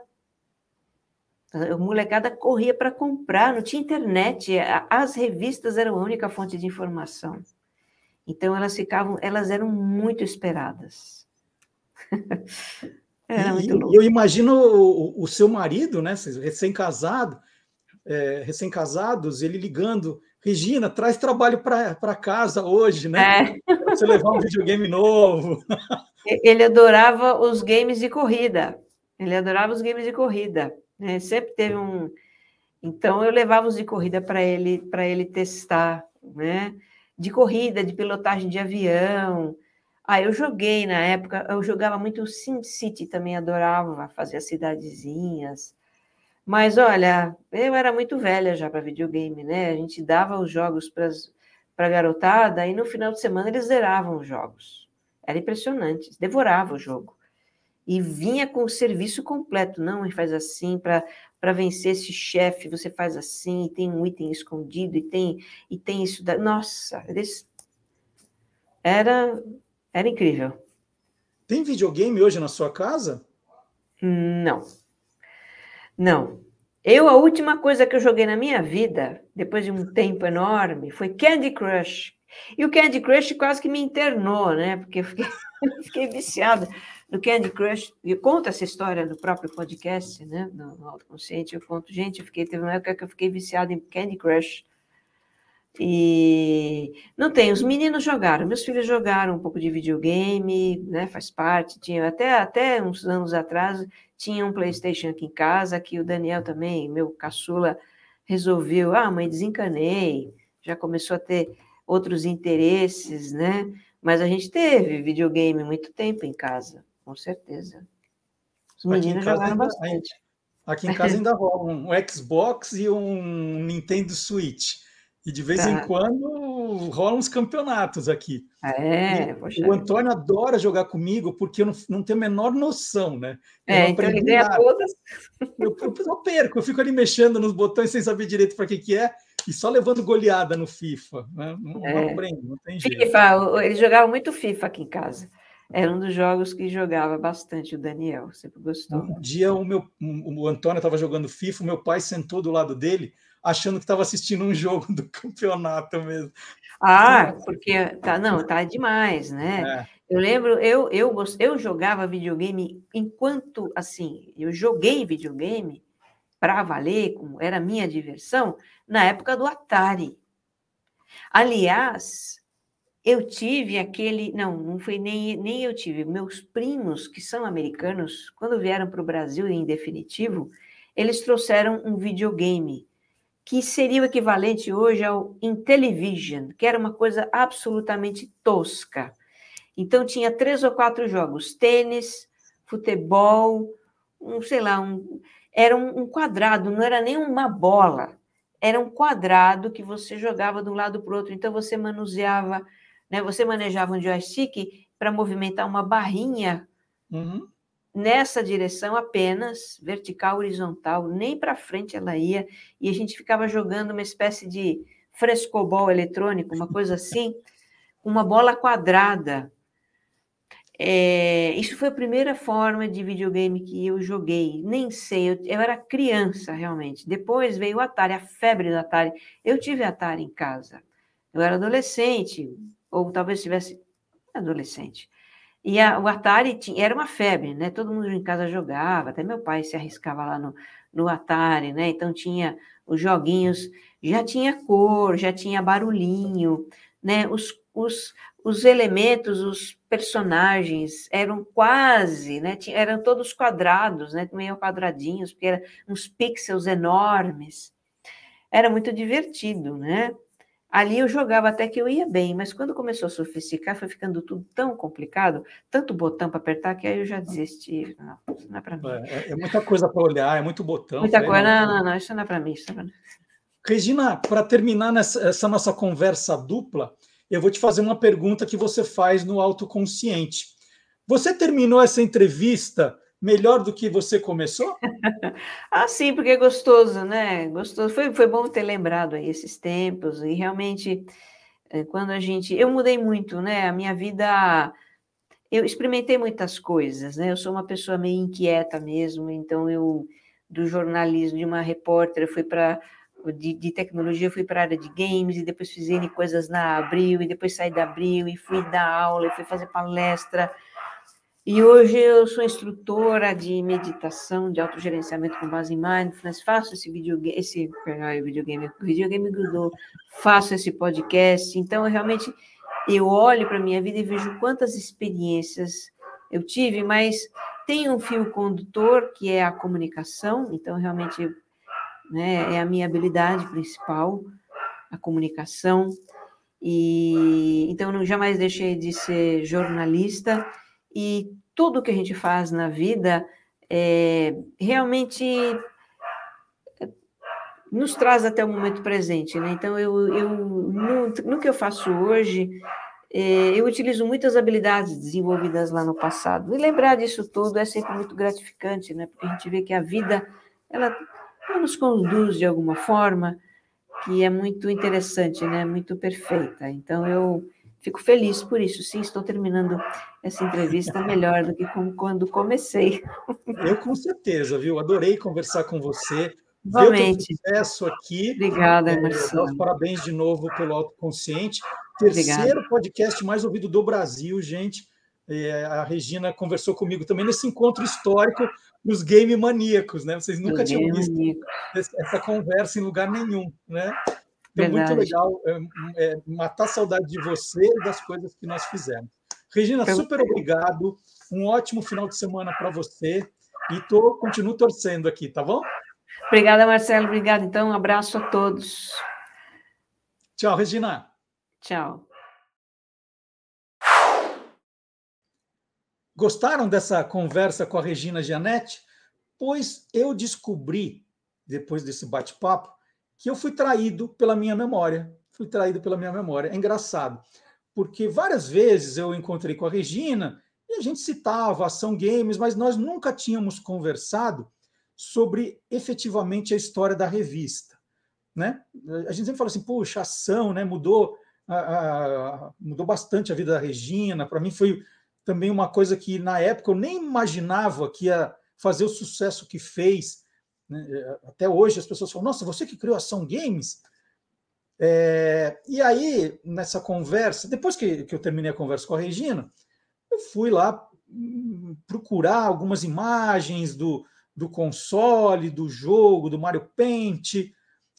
a molecada corria para comprar, não tinha internet, as revistas eram a única fonte de informação. Então elas ficavam, elas eram muito esperadas. (laughs) Era muito louco. Eu imagino o, o, seu marido, né, recém-casado, é, recém-casados, ele ligando, Regina, traz trabalho para casa hoje, né? É. Você levar um videogame novo. (laughs) Ele adorava os games de corrida. Ele adorava os games de corrida. Né? Sempre teve um. Então eu levava os de corrida para ele para ele testar, né? De corrida, de pilotagem de avião. Ah, eu joguei na época, eu jogava muito SimCity também, adorava fazer as cidadezinhas. Mas olha, eu era muito velha já para videogame, né? A gente dava os jogos para a garotada e no final de semana eles zeravam os jogos. Era impressionante, devorava o jogo. E vinha com o serviço completo, não, faz assim para para vencer esse chefe, você faz assim, e tem um item escondido, e tem e tem isso da. Nossa, eles era era incrível. Tem videogame hoje na sua casa? Não. Não. Eu, a última coisa que eu joguei na minha vida, depois de um tempo enorme, foi Candy Crush. E o Candy Crush quase que me internou, né? Porque eu fiquei, (laughs) fiquei viciada no Candy Crush. Eu conto essa história no próprio podcast, né? No, no Autoconsciente, eu conto. Gente, eu fiquei, teve uma época que eu fiquei viciada em Candy Crush. E não tem, os meninos jogaram, meus filhos jogaram um pouco de videogame, né? Faz parte. Tinha até, até uns anos atrás tinha um PlayStation aqui em casa que o Daniel também, meu caçula, resolveu. Ah, mãe, desencanei. Já começou a ter outros interesses, né? Mas a gente teve videogame muito tempo em casa, com certeza. Os meninos jogaram ainda, bastante. Aqui em casa ainda (laughs) rola um Xbox e um Nintendo Switch. E de vez tá. em quando rolam uns campeonatos aqui. É, o Antônio adora jogar comigo porque eu não, não tenho a menor noção, né? Eu é, então todas. Eu, eu, eu, perco, eu fico ali mexendo nos botões sem saber direito para que, que é e só levando goleada no FIFA. Né? Não, é. não aprendo, não tem jeito. FIFA, ele jogava muito FIFA aqui em casa. Era um dos jogos que jogava bastante o Daniel, sempre gostou. Um dia o meu o Antônio estava jogando FIFA, o meu pai sentou do lado dele achando que estava assistindo um jogo do (laughs) campeonato mesmo. Ah, porque tá, não, tá demais, né? É. Eu lembro, eu, eu, eu jogava videogame enquanto, assim, eu joguei videogame para valer, como era minha diversão, na época do Atari. Aliás, eu tive aquele. Não, não foi nem, nem eu tive. Meus primos, que são americanos, quando vieram para o Brasil em definitivo, eles trouxeram um videogame que seria o equivalente hoje ao Intellivision, que era uma coisa absolutamente tosca. Então tinha três ou quatro jogos: tênis, futebol, um, sei lá, um, era um, quadrado, não era nem uma bola, era um quadrado que você jogava de um lado para o outro. Então você manuseava, né, você manejava um joystick para movimentar uma barrinha uhum nessa direção apenas, vertical, horizontal, nem para frente ela ia, e a gente ficava jogando uma espécie de frescobol eletrônico, uma coisa assim, uma bola quadrada. É, isso foi a primeira forma de videogame que eu joguei. Nem sei, eu, eu, era criança realmente. Depois veio o Atari, a febre do Atari. Eu tive Atari em casa. Eu era adolescente, ou talvez tivesse adolescente. E a, o Atari tinha, era uma febre, né? Todo mundo em casa jogava, até meu pai se arriscava lá no, no Atari, né? Então tinha os joguinhos, já tinha cor, já tinha barulhinho, né? Os, os, os elementos, os, personagens eram quase, né? Eram todos quadrados, né? Meio quadradinhos, porque eram uns pixels enormes. Era muito divertido, né? Ali eu jogava até que eu ia bem, mas quando começou a sofisticar, foi ficando tudo tão complicado, tanto botão para apertar, que aí eu já desisti. Não, não é para mim. É, é, muita coisa para olhar, é muito botão. Muita coisa, não, não, não, isso não é para mim. Isso não é Regina, para terminar nessa, essa nossa conversa dupla, eu vou te fazer uma pergunta que você faz no autoconsciente. Você terminou essa entrevista melhor do que você começou? (laughs) ah, sim, porque é gostoso, né? Gostoso. Foi, foi bom ter lembrado aí esses tempos e realmente eh, quando a gente, eu mudei muito, né? A minha vida, eu experimentei muitas coisas, né? Eu sou uma pessoa meio inquieta mesmo, então eu do jornalismo de uma repórter fui para de, de, tecnologia, fui para a área de games, e depois fiz N coisas na Abril, e depois saí da Abril, e fui dar aula, e fui fazer palestra. E hoje eu sou instrutora de meditação, de autogerenciamento com base em mindfulness, faço esse videogame, esse, ai, videogame, videogame grudou, faço esse podcast, então eu realmente, eu olho para a minha vida e vejo quantas experiências eu tive, mas tem um fio condutor que é a comunicação, então realmente né? É a minha habilidade principal, a comunicação. E então não jamais deixei de ser jornalista e tudo que a gente faz na vida é, realmente nos traz até o momento presente, né? Então eu, eu no, no que eu faço hoje é, eu utilizo muitas habilidades desenvolvidas lá no passado. E lembrar disso tudo é sempre muito gratificante, né? Porque a gente vê que a vida ela ela nos conduz de alguma forma que é muito interessante, né? Muito perfeita. Então eu fico feliz por isso. Sim, estou terminando essa entrevista melhor do que quando comecei. Eu com certeza, viu? Adorei conversar com você. Igualmente. sucesso aqui. Obrigada, é, Marcelo. Parabéns de novo pelo Autoconsciente. Terceiro Obrigada. podcast mais ouvido do Brasil, gente. É, a Regina conversou comigo também nesse encontro histórico dos game maníacos, né? Vocês nunca tinham visto essa conversa em lugar nenhum, né? Então, Verdade. muito legal é, é, matar saudade de você e das coisas que nós fizemos. Regina, super obrigado. Um ótimo final de semana para você. E tô, continuo torcendo aqui, tá bom? Obrigada, Marcelo. Obrigada. Então, um abraço a todos. Tchau, Regina. Tchau. Gostaram dessa conversa com a Regina Gianetti? Pois eu descobri, depois desse bate-papo, que eu fui traído pela minha memória. Fui traído pela minha memória. É engraçado, porque várias vezes eu encontrei com a Regina e a gente citava ação games, mas nós nunca tínhamos conversado sobre efetivamente a história da revista. Né? A gente sempre fala assim, puxa, ação, né? Mudou, a, a, mudou bastante a vida da Regina. Para mim foi também uma coisa que na época eu nem imaginava que ia fazer o sucesso que fez. Né? Até hoje as pessoas falam: Nossa, você que criou Ação Games? É, e aí, nessa conversa, depois que, que eu terminei a conversa com a Regina, eu fui lá hum, procurar algumas imagens do, do console, do jogo, do Mario Paint.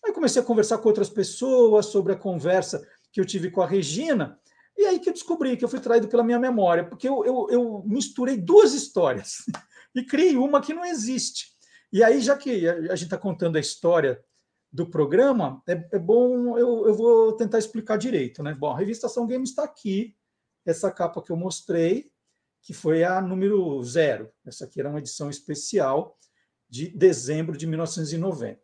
Aí comecei a conversar com outras pessoas sobre a conversa que eu tive com a Regina. E aí que eu descobri que eu fui traído pela minha memória, porque eu, eu, eu misturei duas histórias (laughs) e criei uma que não existe. E aí, já que a gente está contando a história do programa, é, é bom, eu, eu, vou tentar explicar direito. Né? Bom, a revista Ação Games está aqui, essa capa que eu mostrei, que foi a número zero. Essa aqui era uma edição especial de dezembro de 1990.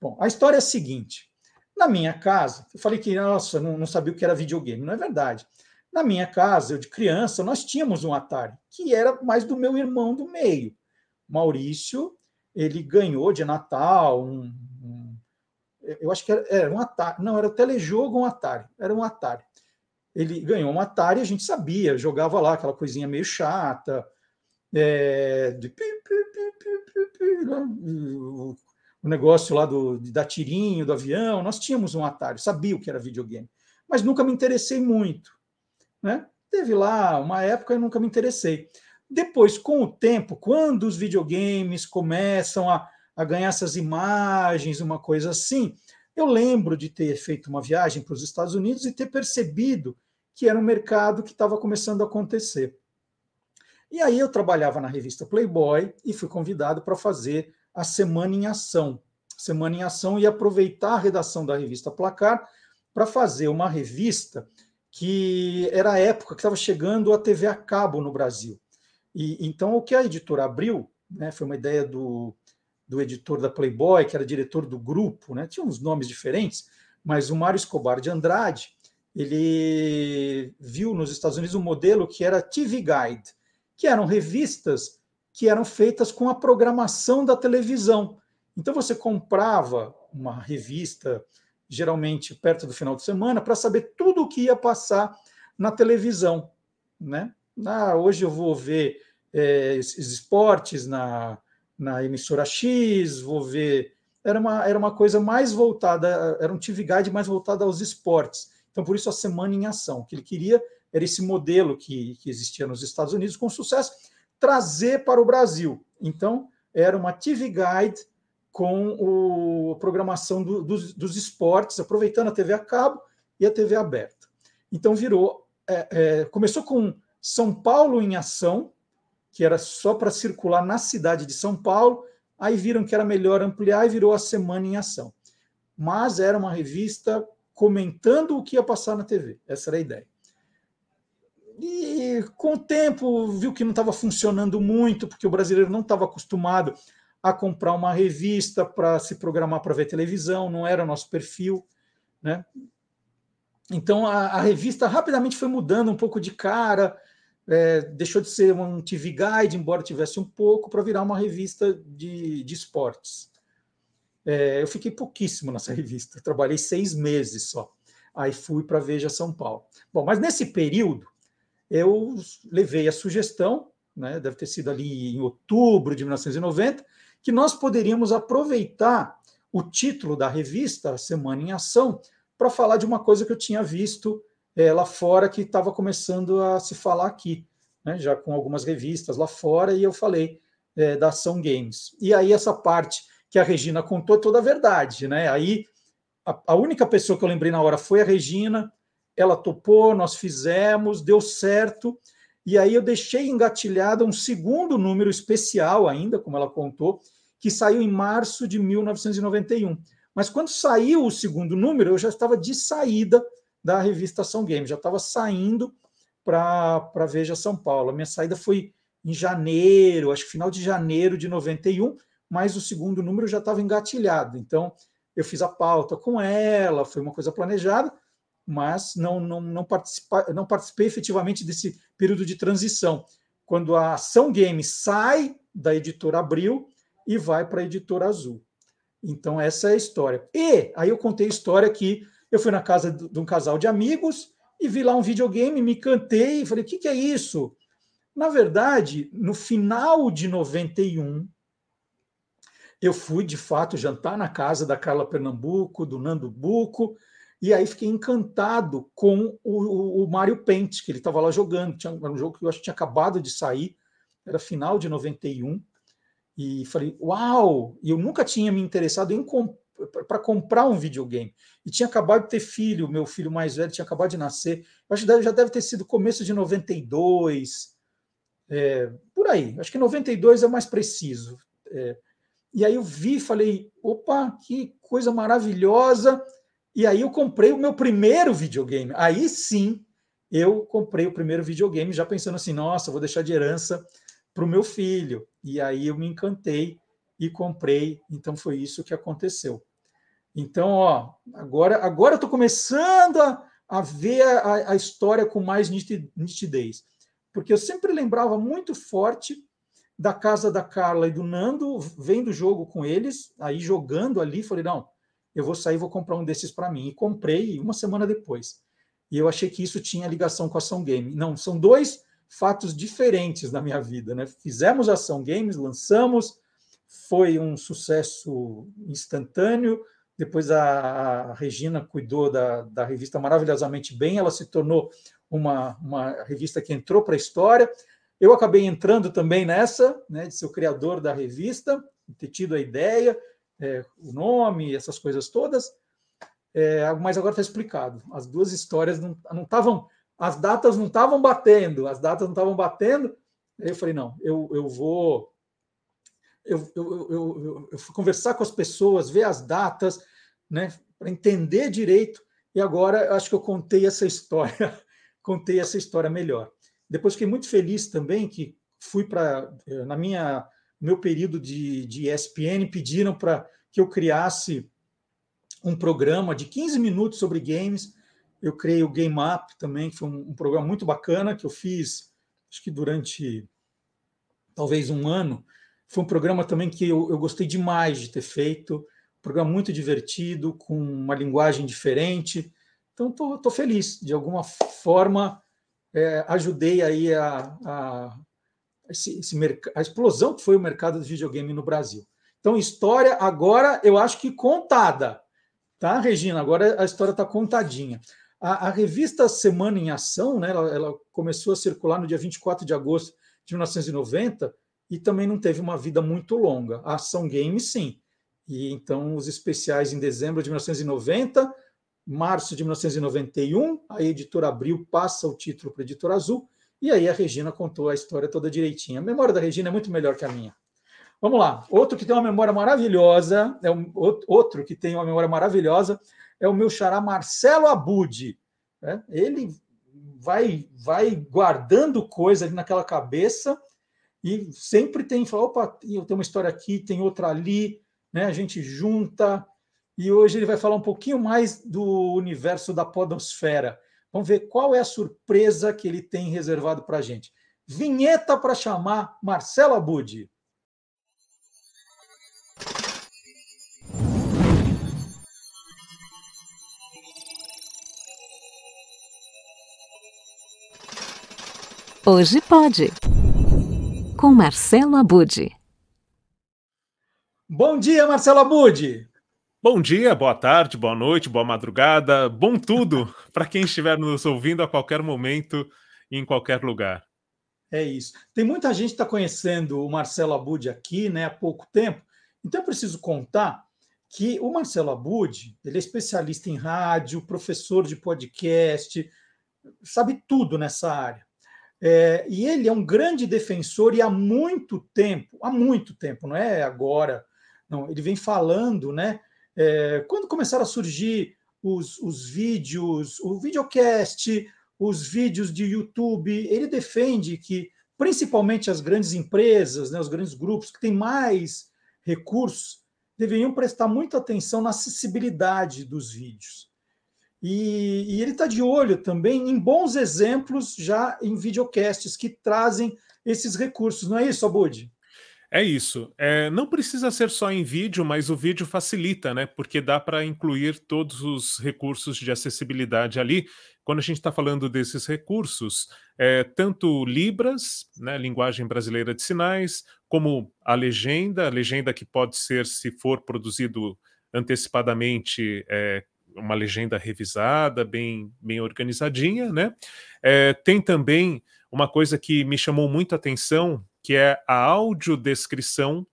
Bom, a história é a seguinte: na minha casa, eu falei que, nossa, não, não sabia o que era videogame. Não é verdade. Na minha casa, eu de criança, nós tínhamos um Atari, que era mais do meu irmão do meio. Maurício, ele ganhou de Natal um, eu acho que era, era, um Atari, não, era o telejogo um Atari, era um Atari. Ele ganhou um Atari, a gente sabia, jogava lá aquela coisinha meio chata, é, de o negócio lá do, da tirinho, do avião, nós tínhamos um Atari, sabia o que era videogame, mas nunca me interessei muito. Né? Teve lá uma época e nunca me interessei. Depois, com o tempo, quando os videogames começam a, a ganhar essas imagens, uma coisa assim, eu lembro de ter feito uma viagem para os Estados Unidos e ter percebido que era um mercado que estava começando a acontecer. E aí eu trabalhava na revista Playboy e fui convidado para fazer a Semana em Ação. Semana em Ação e aproveitar a redação da revista Placar para fazer uma revista que era a época que estava chegando a TV a cabo no Brasil. E então o que a editora abriu, né, foi uma ideia do, do editor da Playboy, que era diretor do grupo, né, tinha uns nomes diferentes, mas o Mário Escobar de Andrade, ele viu nos Estados Unidos um modelo que era TV Guide, que eram revistas que eram feitas com a programação da televisão. Então você comprava uma revista, geralmente perto do final de semana, para saber tudo o que ia passar na televisão. Né? Ah, hoje eu vou ver é, esses esportes na, na emissora X, vou ver. Era uma, era uma coisa mais voltada, era um TV Guide mais voltado aos esportes. Então, por isso, a Semana em Ação. O que ele queria era esse modelo que, que existia nos Estados Unidos com sucesso, trazer para o Brasil. Então, era uma TV Guide com o, a programação do, dos, dos, esportes, aproveitando a TV a cabo e a TV aberta. Então, virou. É, é, começou com São Paulo em Ação, que era só para circular na cidade de São Paulo, aí viram que era melhor ampliar e virou a Semana em Ação. Mas era uma revista comentando o que ia passar na TV. Essa era a ideia. E com o tempo viu que não estava funcionando muito, porque o brasileiro não estava acostumado a comprar uma revista para se programar para ver televisão, não era nosso perfil, né? Então a, a revista rapidamente foi mudando um pouco de cara, é, deixou de ser um TV Guide, embora tivesse um pouco, para virar uma revista de, de esportes. É, eu fiquei pouquíssimo nessa (laughs) revista, trabalhei seis meses só. Aí fui para Veja São Paulo. Bom, mas nesse período eu levei a sugestão, né, deve ter sido ali em outubro de 1990, que nós poderíamos aproveitar o título da revista Semana em Ação para falar de uma coisa que eu tinha visto é, lá fora que estava começando a se falar aqui, né, já com algumas revistas lá fora, e eu falei é, da Ação Games. E aí essa parte que a Regina contou é toda a verdade, né? Aí a, a única pessoa que eu lembrei na hora foi a Regina, ela topou, nós fizemos, deu certo. E aí eu deixei engatilhada um segundo número especial ainda, como ela contou, que saiu em março de 1991. Mas quando saiu o segundo número, eu já estava de saída da revista Ação Game, já estava saindo para Veja São Paulo. A minha saída foi em janeiro, acho que final de janeiro de 91, mas o segundo número já estava engatilhado. Então, eu fiz a pauta com ela, foi uma coisa planejada, mas não, não, não, participa, não participei efetivamente desse período de transição, quando a Ação Game sai da editora Abril e vai para a editora Azul. Então, essa é a história. E aí eu contei a história que eu fui na casa de um casal de amigos e vi lá um videogame, me cantei e falei: o que, que é isso? Na verdade, no final de 91, eu fui de fato jantar na casa da Carla Pernambuco, do Nando Buco, e aí fiquei encantado com o, o Mario Paint, que ele estava lá jogando. Tinha, era um jogo que eu acho que tinha acabado de sair, era final de 91. E falei, uau! E eu nunca tinha me interessado em comp para comprar um videogame. E tinha acabado de ter filho, meu filho mais velho tinha acabado de nascer. Eu acho que já deve ter sido começo de 92, é, por aí. Acho que 92 é mais preciso. É, e aí eu vi falei, opa, que coisa maravilhosa. E aí eu comprei o meu primeiro videogame. Aí sim, eu comprei o primeiro videogame, já pensando assim, nossa, vou deixar de herança para o meu filho. E aí eu me encantei e comprei. Então foi isso que aconteceu. Então, ó, agora, agora eu estou começando a, a ver a, a, história com mais nitidez. Porque eu sempre lembrava muito forte da casa da Carla e do Nando, vendo o jogo com eles, aí jogando ali, falei, não, eu vou sair vou comprar um desses para mim. E comprei uma semana depois. E eu achei que isso tinha ligação com a Ação Game. Não, são dois fatos diferentes na minha vida. Né? Fizemos Ação Games, lançamos, foi um sucesso instantâneo. Depois a, Regina cuidou da, da, revista maravilhosamente bem, ela se tornou uma, uma revista que entrou para a história. Eu acabei entrando também nessa, né, de ser o criador da revista, ter tido a ideia, é, o nome, essas coisas todas, é, mas agora está explicado. As duas histórias não estavam as datas não estavam batendo, as datas não estavam batendo. Eu falei, não, eu, eu vou. Eu, eu, eu, eu, fui conversar com as pessoas, ver as datas, né, para entender direito. E agora acho que eu contei essa história, (laughs) contei essa história melhor. Depois fiquei muito feliz também que fui para eh, na minha meu período de, de ESPN pediram para que eu criasse um programa de 15 minutos sobre games. Eu criei o Game Up também, que foi um, um programa muito bacana que eu fiz, acho que durante talvez um ano. Foi um programa também que eu, eu gostei demais de ter feito. Um programa muito divertido, com uma linguagem diferente. Então, estou feliz. De alguma forma, é, ajudei aí a, a, esse, esse a explosão que foi o mercado do videogame no Brasil. Então, história agora eu acho que contada. Tá, Regina? Agora a história está contadinha. A, a, revista Semana em Ação, né, ela, ela, começou a circular no dia 24 de agosto de 1990 e também não teve uma vida muito longa. A Ação Game, sim. E então os especiais em dezembro de 1990, março de 1991, a editora Abril passa o título para a editora Azul e aí a Regina contou a história toda direitinha. A memória da Regina é muito melhor que a minha. Vamos lá. Outro que tem uma memória maravilhosa, é um, outro que tem uma memória maravilhosa é o meu xará Marcelo Abud. Né? Ele vai vai guardando coisa ali naquela cabeça e sempre tem, fala, opa, eu tenho uma história aqui, tem outra ali, né? A gente junta. E hoje ele vai falar um pouquinho mais do universo da podosfera. Vamos ver qual é a surpresa que ele tem reservado para a gente. Vinheta para chamar Marcelo Abud. Hoje pode. Com Marcelo Abud. Bom dia, Marcelo Abud. Bom dia, boa tarde, boa noite, boa madrugada, bom tudo (laughs) para quem estiver nos ouvindo a qualquer momento e em qualquer lugar. É isso. Tem muita gente que está conhecendo o Marcelo Abud aqui né, há pouco tempo, então eu preciso contar que o Marcelo Abud ele é especialista em rádio, professor de podcast, sabe tudo nessa área. É, e ele é um grande defensor e há muito tempo, há muito tempo, não é agora, não, ele vem falando, né? É, quando começaram a surgir os, os vídeos, o videocast, os vídeos de YouTube, ele defende que principalmente as grandes empresas, né, os grandes grupos que têm mais recursos, deveriam prestar muita atenção na acessibilidade dos vídeos. E, e ele está de olho também em bons exemplos já em videocasts que trazem esses recursos, não é isso, Abud? É isso. É, não precisa ser só em vídeo, mas o vídeo facilita, né? Porque dá para incluir todos os recursos de acessibilidade ali. Quando a gente está falando desses recursos, é, tanto Libras, né, linguagem brasileira de sinais, como a legenda, a legenda que pode ser, se for produzido antecipadamente, é, uma legenda revisada, bem, bem organizadinha, né? É, tem também uma coisa que me chamou muito a atenção, que é a audiodescrição.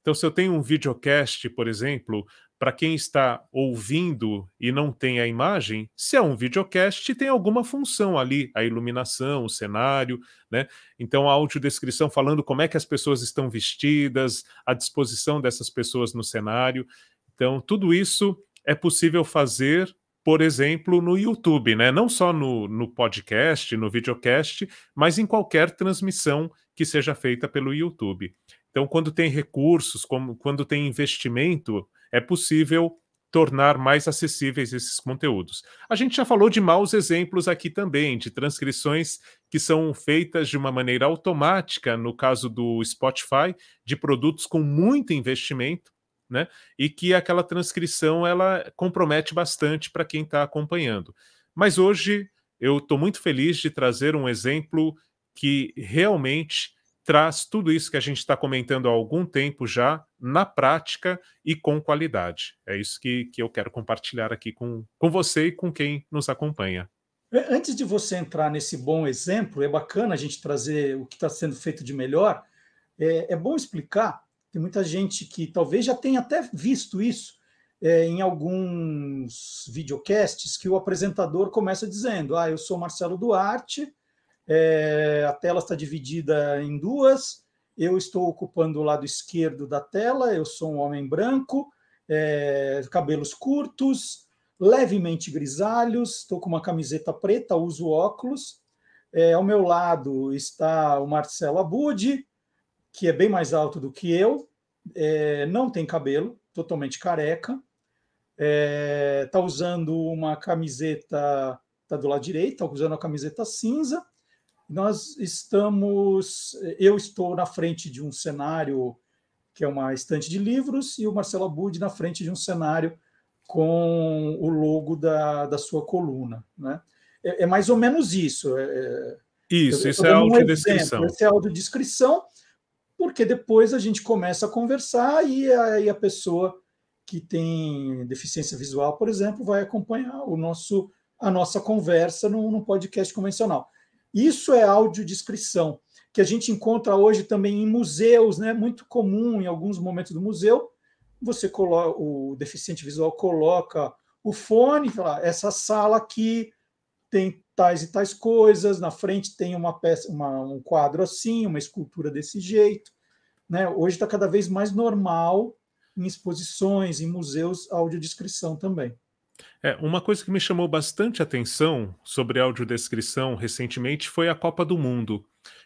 Então, se eu tenho um videocast, por exemplo, para quem está ouvindo e não tem a imagem, se é um videocast, tem alguma função ali, a iluminação, o cenário, né? Então, a audiodescrição falando como é que as pessoas estão vestidas, a disposição dessas pessoas no cenário. Então, tudo isso é possível fazer, por exemplo, no YouTube, né? Não só no, no podcast, no videocast, mas em qualquer transmissão que seja feita pelo YouTube. Então, quando tem recursos, como, quando tem investimento, é possível tornar mais acessíveis esses conteúdos. A gente já falou de maus exemplos aqui também, de transcrições que são feitas de uma maneira automática, no caso do Spotify, de produtos com muito investimento, né? E que aquela transcrição ela compromete bastante para quem está acompanhando. Mas hoje eu estou muito feliz de trazer um exemplo que realmente traz tudo isso que a gente está comentando há algum tempo já na prática e com qualidade. É isso que, que eu quero compartilhar aqui com, com você e com quem nos acompanha. É, antes de você entrar nesse bom exemplo, é bacana a gente trazer o que está sendo feito de melhor. É, é bom explicar tem muita gente que talvez já tenha até visto isso. é, em alguns videocasts que o apresentador começa dizendo: Ah, eu sou Marcelo Duarte, é, a tela está dividida em duas, eu estou ocupando o lado esquerdo da tela, eu sou um homem branco, é, cabelos curtos, levemente grisalhos, estou com uma camiseta preta, uso óculos. É, ao meu lado está o Marcelo Abud, que é bem mais alto do que eu, é, não tem cabelo, totalmente careca, está é, tá usando uma camiseta, está do lado direito, está usando a camiseta cinza. Nós estamos, eu estou na frente de um cenário que é uma estante de livros, e o Marcelo Abud na frente de um cenário com o logo da, da sua coluna. Né? É, é mais ou menos isso. É, é isso, isso é audiodescrição. Um esse é audiodescrição, porque depois a gente começa a conversar e aí a pessoa que tem deficiência visual, por exemplo, vai acompanhar o nosso, a nossa conversa no, no podcast convencional. Isso é audiodescrição, que a gente encontra hoje também em museus, né? muito comum em alguns momentos do museu. Você coloca, o deficiente visual coloca o fone fala: essa sala aqui tem tais e tais coisas, na frente tem uma peça, uma, um quadro assim, uma escultura desse jeito. Né? Hoje está cada vez mais normal em exposições, em museus, audiodescrição também. É, uma coisa que me chamou bastante atenção sobre audiodescrição recentemente foi a Copa do Mundo.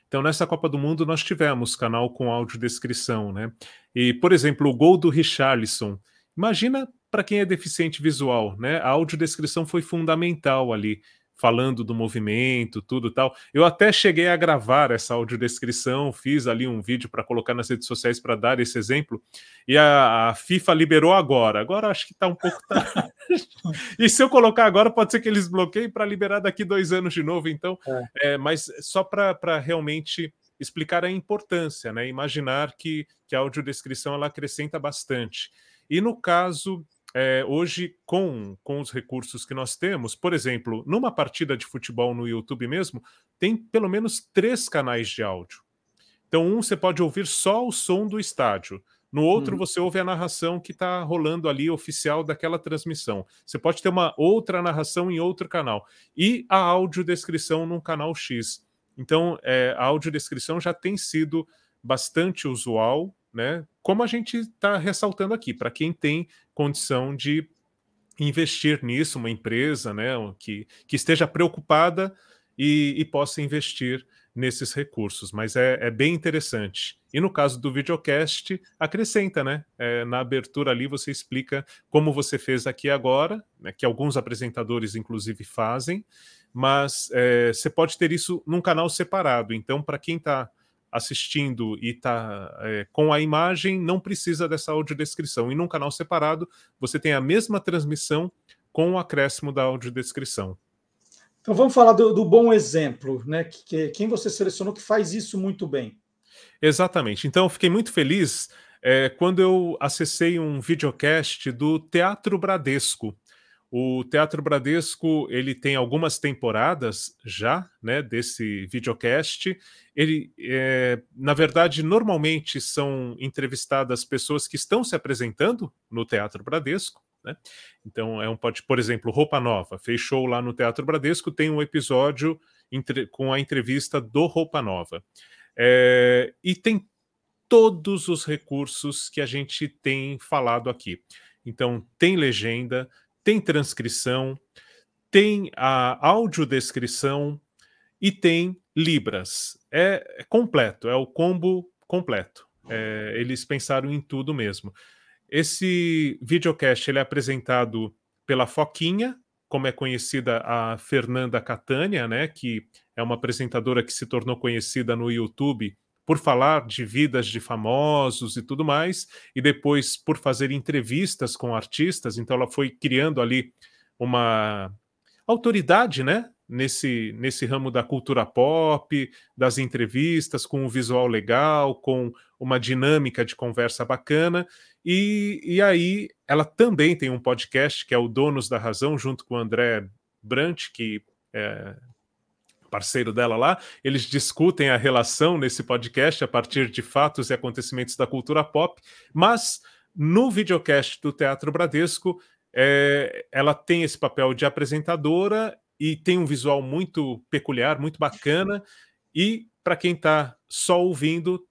Então, nessa Copa do Mundo, nós tivemos canal com audiodescrição, né? E, por exemplo, o gol do Richarlison. Imagina para quem é deficiente visual, né? A audiodescrição foi fundamental ali falando do movimento, tudo tal. Eu até cheguei a gravar essa audiodescrição, fiz ali um vídeo para colocar nas redes sociais para dar esse exemplo, e a, a, FIFA liberou agora. Agora acho que está um pouco tarde. (laughs) e se eu colocar agora, pode ser que eles bloqueiem para liberar daqui dois anos de novo, então. É. É, mas só para realmente explicar a importância, né? Imaginar que, que a audiodescrição ela acrescenta bastante. E no caso é, hoje, com, com os recursos que nós temos, por exemplo, numa partida de futebol no YouTube mesmo, tem pelo menos três canais de áudio. Então, um você pode ouvir só o som do estádio. No outro, uhum. você ouve a narração que está rolando ali, oficial daquela transmissão. Você pode ter uma outra narração em outro canal. E a audiodescrição num canal X. Então, é, a audiodescrição já tem sido bastante usual né? Como a gente está ressaltando aqui, para quem tem condição de investir nisso, uma empresa, né, que, que esteja preocupada e, e possa investir nesses recursos, mas é, é, bem interessante. E no caso do videocast, acrescenta, né? É, na abertura ali você explica como você fez aqui agora, né, que alguns apresentadores inclusive fazem, mas é, você pode ter isso num canal separado. Então, para quem está assistindo e está é, com a imagem, não precisa dessa audiodescrição. E num canal separado, você tem a mesma transmissão com o acréscimo da audiodescrição. Então vamos falar do, do bom exemplo, né? Que, que, quem você selecionou que faz isso muito bem. Exatamente. Então eu fiquei muito feliz é, quando eu acessei um videocast do Teatro Bradesco. O Teatro Bradesco ele tem algumas temporadas já, né, desse videocast. Ele, é, na verdade, normalmente são entrevistadas pessoas que estão se apresentando no Teatro Bradesco. Né? Então é um pode, por exemplo, Roupa Nova fechou lá no Teatro Bradesco tem um episódio entre, com a entrevista do Roupa Nova é, e tem todos os recursos que a gente tem falado aqui. Então tem legenda, tem transcrição, tem a audiodescrição e tem Libras. É, é completo, é o combo completo. É, eles pensaram em tudo mesmo. Esse videocast ele é apresentado pela Foquinha, como é conhecida a Fernanda Catânia, né, que é uma apresentadora que se tornou conhecida no YouTube por falar de vidas de famosos e tudo mais, e depois por fazer entrevistas com artistas, então ela foi criando ali uma autoridade, né, nesse, nesse ramo da cultura pop, das entrevistas, com um visual legal, com uma dinâmica de conversa bacana, e, e aí ela também tem um podcast que é o Donos da Razão, junto com o André Brant, que é, parceiro dela lá, eles discutem a relação nesse podcast a partir de fatos e acontecimentos da cultura pop, mas No videocast do Teatro Bradesco, é, ela tem esse papel de apresentadora e tem um visual muito peculiar, muito bacana. E para quem está só ouvindo,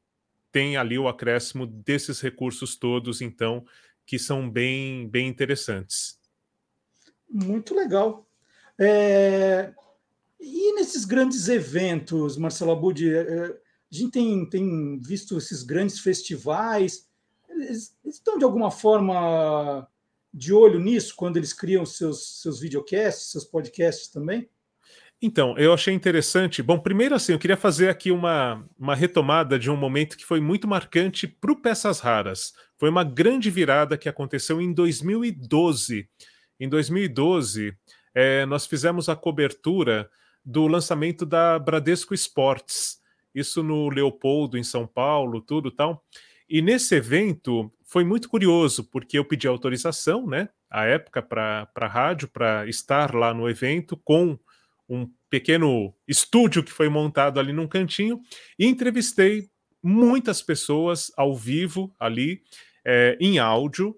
tem ali o acréscimo desses recursos todos, então, que são bem, bem interessantes. Muito legal. É... E nesses grandes eventos, Marcelo Abud, é, é, a gente tem, tem visto esses grandes festivais, eles, eles estão de alguma forma de olho nisso quando eles criam seus, seus videocasts, seus podcasts também? Então, eu achei interessante. Bom, primeiro assim, eu queria fazer aqui uma, uma retomada de um momento que foi muito marcante para o Peças Raras. Foi uma grande virada que aconteceu em 2012. Em 2012, é, nós fizemos a cobertura do lançamento da Bradesco Esportes. Isso no Leopoldo, em São Paulo, tudo tal. E nesse evento foi muito curioso, porque eu pedi autorização, né, à época, para a rádio, para estar lá no evento com um pequeno estúdio que foi montado ali num cantinho e entrevistei muitas pessoas ao vivo ali, é, em áudio,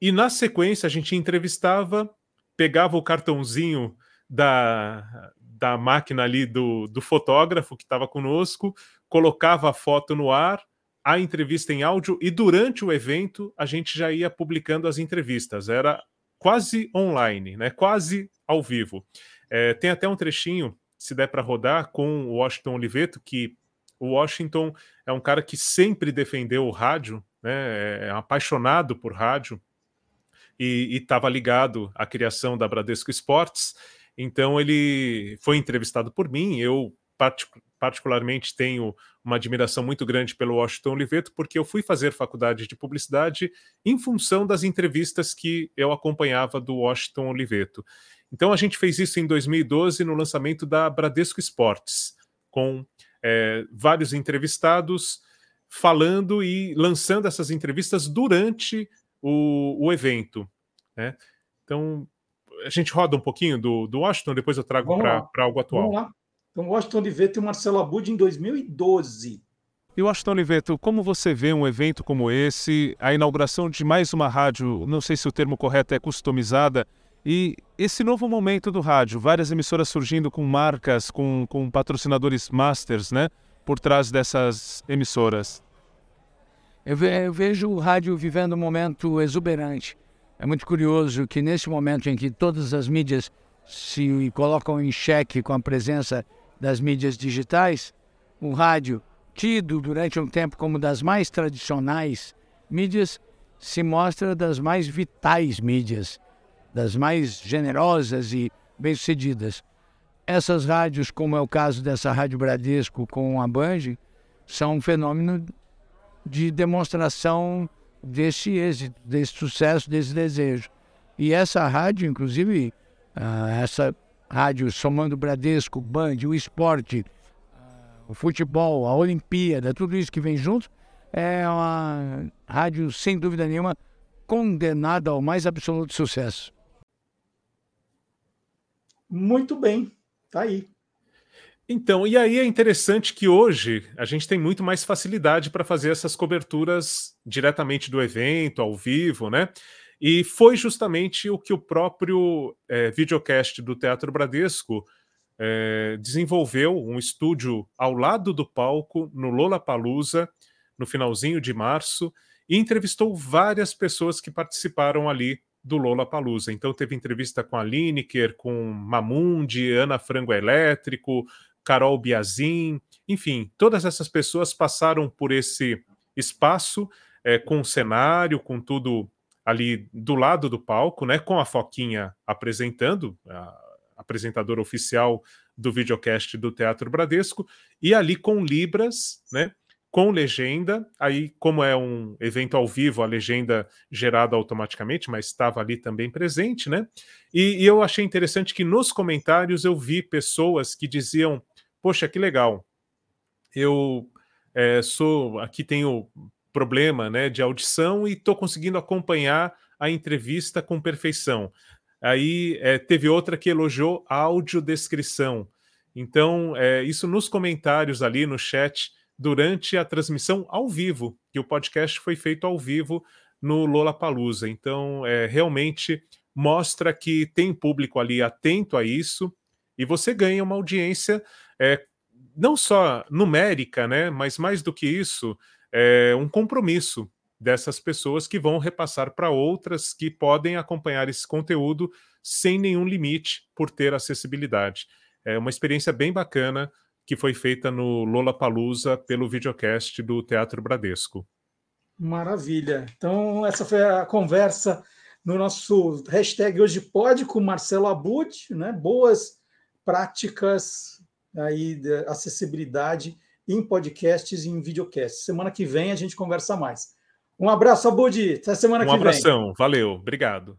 e na sequência a gente entrevistava, pegava o cartãozinho da, da máquina ali do, do fotógrafo que estava conosco, colocava a foto no ar, a entrevista em áudio, e durante o evento a gente já ia publicando as entrevistas. Era quase online, né? quase ao vivo. É, tem até um trechinho, se der para rodar, com o Washington Oliveto, que o Washington é um cara que sempre defendeu o rádio, né, é apaixonado por rádio e estava ligado à criação da Bradesco Esportes. Então ele foi entrevistado por mim. Eu particularmente tenho uma admiração muito grande pelo Washington Oliveto, porque eu fui fazer faculdade de publicidade em função das entrevistas que eu acompanhava do Washington Oliveto. Então a gente fez isso em 2012 no lançamento da Bradesco Esportes, com é, vários entrevistados falando e lançando essas entrevistas durante o, o evento. Né? Então a gente roda um pouquinho do, do Washington, depois eu trago para algo atual. Vamos lá. Então, Washington Oliveto e Marcelo Abud em 2012. E Washington Oliveto, como você vê um evento como esse, a inauguração de mais uma rádio, não sei se o termo correto é customizada, e esse novo momento do rádio, várias emissoras surgindo com marcas, com, com patrocinadores masters, né? Por trás dessas emissoras. Eu, ve eu vejo o rádio vivendo um momento exuberante. É muito curioso que nesse momento em que todas as mídias se colocam em xeque com a presença das mídias digitais, o rádio, tido durante um tempo como das mais tradicionais mídias, se mostra das mais vitais mídias das mais generosas e bem-sucedidas. Essas rádios, como é o caso dessa Rádio Bradesco com a Band, são um fenômeno de demonstração desse êxito, desse sucesso, desse desejo. E essa rádio, inclusive, uh, essa rádio somando Bradesco, Band, o esporte, o futebol, a Olimpíada, tudo isso que vem junto, é uma rádio, sem dúvida nenhuma, condenada ao mais absoluto sucesso. Muito bem, tá aí. Então, e aí é interessante que hoje a gente tem muito mais facilidade para fazer essas coberturas diretamente do evento, ao vivo, né? E foi justamente o que o próprio é, videocast do Teatro Bradesco é, desenvolveu, um estúdio ao lado do palco, no Lola Palusa, no finalzinho de março, e entrevistou várias pessoas que participaram ali do Lola Palusa. Então teve entrevista com a Lineker, com Mamundi, Ana Frango Elétrico, Carol Biazin, enfim, todas essas pessoas passaram por esse espaço é, com cenário, com tudo ali do lado do palco, né, com a Foquinha apresentando, a apresentadora oficial do videocast do Teatro Bradesco, e ali com Libras, né, com legenda. Aí, como é um evento ao vivo, a legenda gerada automaticamente, mas estava ali também presente, né? E, e eu achei interessante que nos comentários eu vi pessoas que diziam: Poxa, que legal. Eu é, sou aqui tenho problema né, de audição e estou conseguindo acompanhar a entrevista com perfeição. Aí é, teve outra que elogiou a audiodescrição. Então, é, isso nos comentários ali no chat durante a transmissão ao vivo, que o podcast foi feito ao vivo no Lollapalooza. Então, é, realmente mostra que tem público ali atento a isso e você ganha uma audiência é, não só numérica, né, mas mais do que isso, é um compromisso dessas pessoas que vão repassar para outras que podem acompanhar esse conteúdo sem nenhum limite por ter acessibilidade. É uma experiência bem bacana que foi feita no Lollapalooza pelo videocast do Teatro Bradesco. Maravilha. Então, essa foi a conversa no nosso hashtag hoje pode com Marcelo Abud, né? Boas práticas aí de acessibilidade em podcasts e em videocasts. Semana que vem a gente conversa mais. Um abraço, Abud. Até semana um que vem. Um abração. Valeu. Obrigado.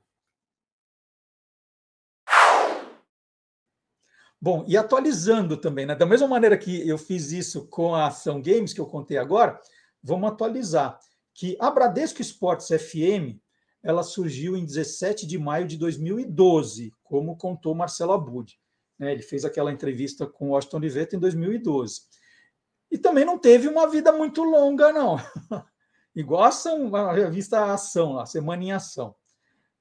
Bom, e atualizando também, né? Da mesma maneira que eu fiz isso com a Ação Games, que eu contei agora, vamos atualizar. Que a Bradesco Esportes FM ela surgiu em 17 de maio de 2012, como contou Marcelo Abud. Né? Ele fez aquela entrevista com o Washington Oliveto em 2012. E também não teve uma vida muito longa, não. (laughs) Igual a, revista Ação, a Semana em Ação.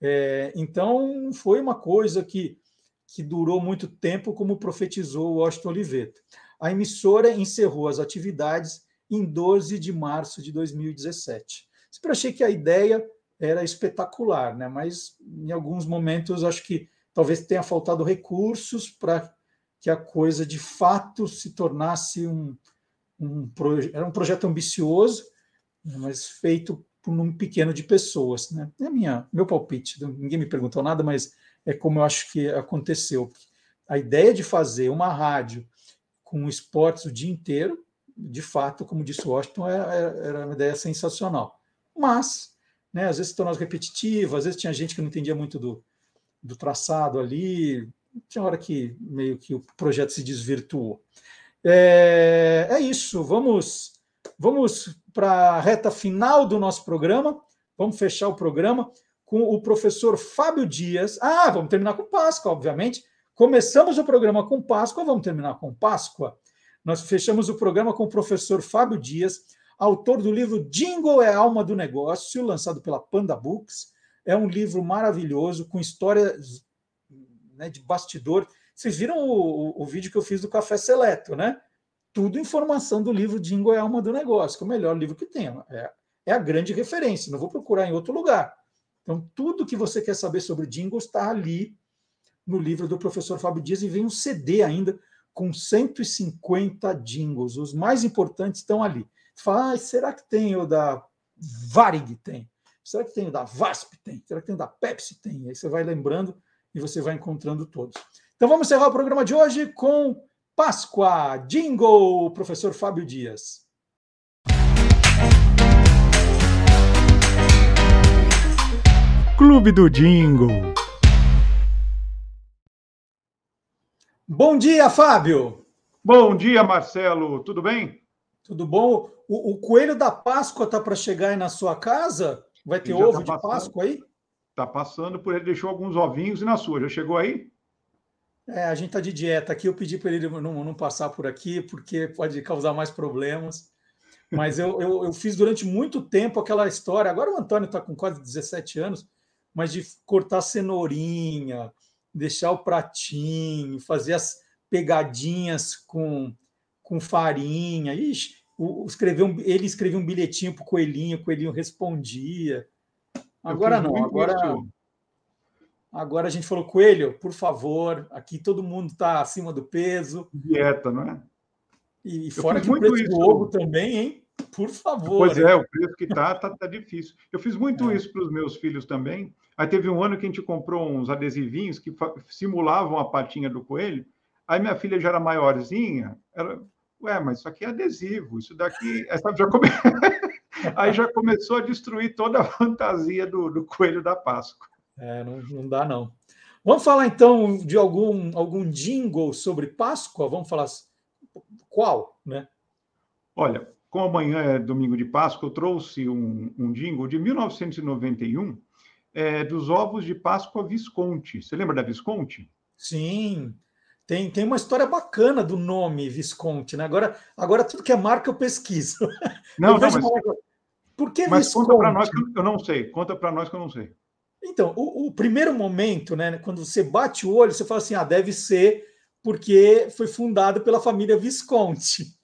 É, então, foi uma coisa que que durou muito tempo, como profetizou Washington Oliveto. A emissora encerrou as atividades em 12 de março de 2017. Sempre achei que a ideia era espetacular, né? mas em alguns momentos acho que talvez tenha faltado recursos para que a coisa de fato se tornasse um, um, era um projeto ambicioso, mas feito por um pequeno de pessoas. Né? É minha, meu palpite, ninguém me perguntou nada, mas é como eu acho que aconteceu. A ideia de fazer uma rádio com esportes o dia inteiro, de fato, como disse Washington, era, é, é, era uma ideia sensacional. Mas, né, às vezes se tornava repetitiva, às vezes tinha gente que não entendia muito do, do traçado ali, tinha hora que meio que o projeto se desvirtuou. É, é isso, vamos, vamos para a reta final do nosso programa, vamos fechar o programa com o professor Fábio Dias. Ah, vamos terminar com Páscoa, obviamente. Começamos o programa com Páscoa, vamos terminar com Páscoa. Nós fechamos o programa com o professor Fábio Dias, autor do livro Jingle é a Alma do Negócio, lançado pela Panda Books. É um livro maravilhoso, com histórias né, de bastidor. Vocês viram o, o, o, vídeo que eu fiz do Café Seleto, né? Tudo informação do livro Jingle é Alma do Negócio, que é o melhor livro que tem. É, é a grande referência, não vou procurar em outro lugar. Então, tudo que você quer saber sobre jingles está ali no livro do professor Fábio Dias e vem um CD ainda com 150 jingles. Os mais importantes estão ali. Você fala, ah, será que tem o da Varig? Tem. Será que tem o da VASP? Tem. Será que tem o da Pepsi? Tem. Aí você vai lembrando e você vai encontrando todos. Então vamos encerrar o programa de hoje com Páscoa, Jingle, professor Fábio Dias. Clube do Jingle. Bom dia, Fábio. Bom dia, Marcelo. Tudo bem? Tudo bom? O, o coelho da Páscoa está para chegar aí na sua casa? Vai ter ovo tá de Páscoa aí? Está passando por ele, deixou alguns ovinhos e na sua. Já chegou aí? É, a gente está de dieta aqui. Eu pedi para ele não, não, passar por aqui, porque pode causar mais problemas. Mas eu, eu, eu fiz durante muito tempo aquela história. Agora o Antônio está com quase 17 anos mas de cortar cenourinha, deixar o pratinho, fazer as pegadinhas com, com farinha. Ixi, o, escreveu um, ele escrevia um bilhetinho para o coelhinho, o coelhinho respondia. Agora não, agora. Agora a gente falou, Coelho, por favor, aqui todo mundo está acima do peso. Dieta, não é? E fora que o preço isso. do ovo também, hein? Por favor. Pois é, o preço que está tá, tá difícil. Eu fiz muito é. isso para os meus filhos também. Aí teve um ano que a gente comprou uns adesivinhos que simulavam a patinha do coelho. Aí minha filha já era maiorzinha, ela, ué, mas isso aqui é adesivo, isso daqui. Essa já come... (laughs) Aí já começou a destruir toda a fantasia do, do coelho da Páscoa. É, não, não dá, não. Vamos falar então de algum, algum jingle sobre Páscoa? Vamos falar qual, né? Olha, como amanhã é domingo de Páscoa, eu trouxe um, um jingle de 1991 é, dos ovos de Páscoa Visconti. Você lembra da Visconti? Sim. Tem, tem uma história bacana do nome Visconti, né? Agora, agora tudo que é marca eu pesquiso. (laughs) Não, eu não, mas Por que Mas Visconti? conta para nós que eu não sei. Conta para nós que eu não sei. Então, o, o, primeiro momento, né, quando você bate o olho, você fala assim: ah, deve ser porque foi fundado pela família Visconti.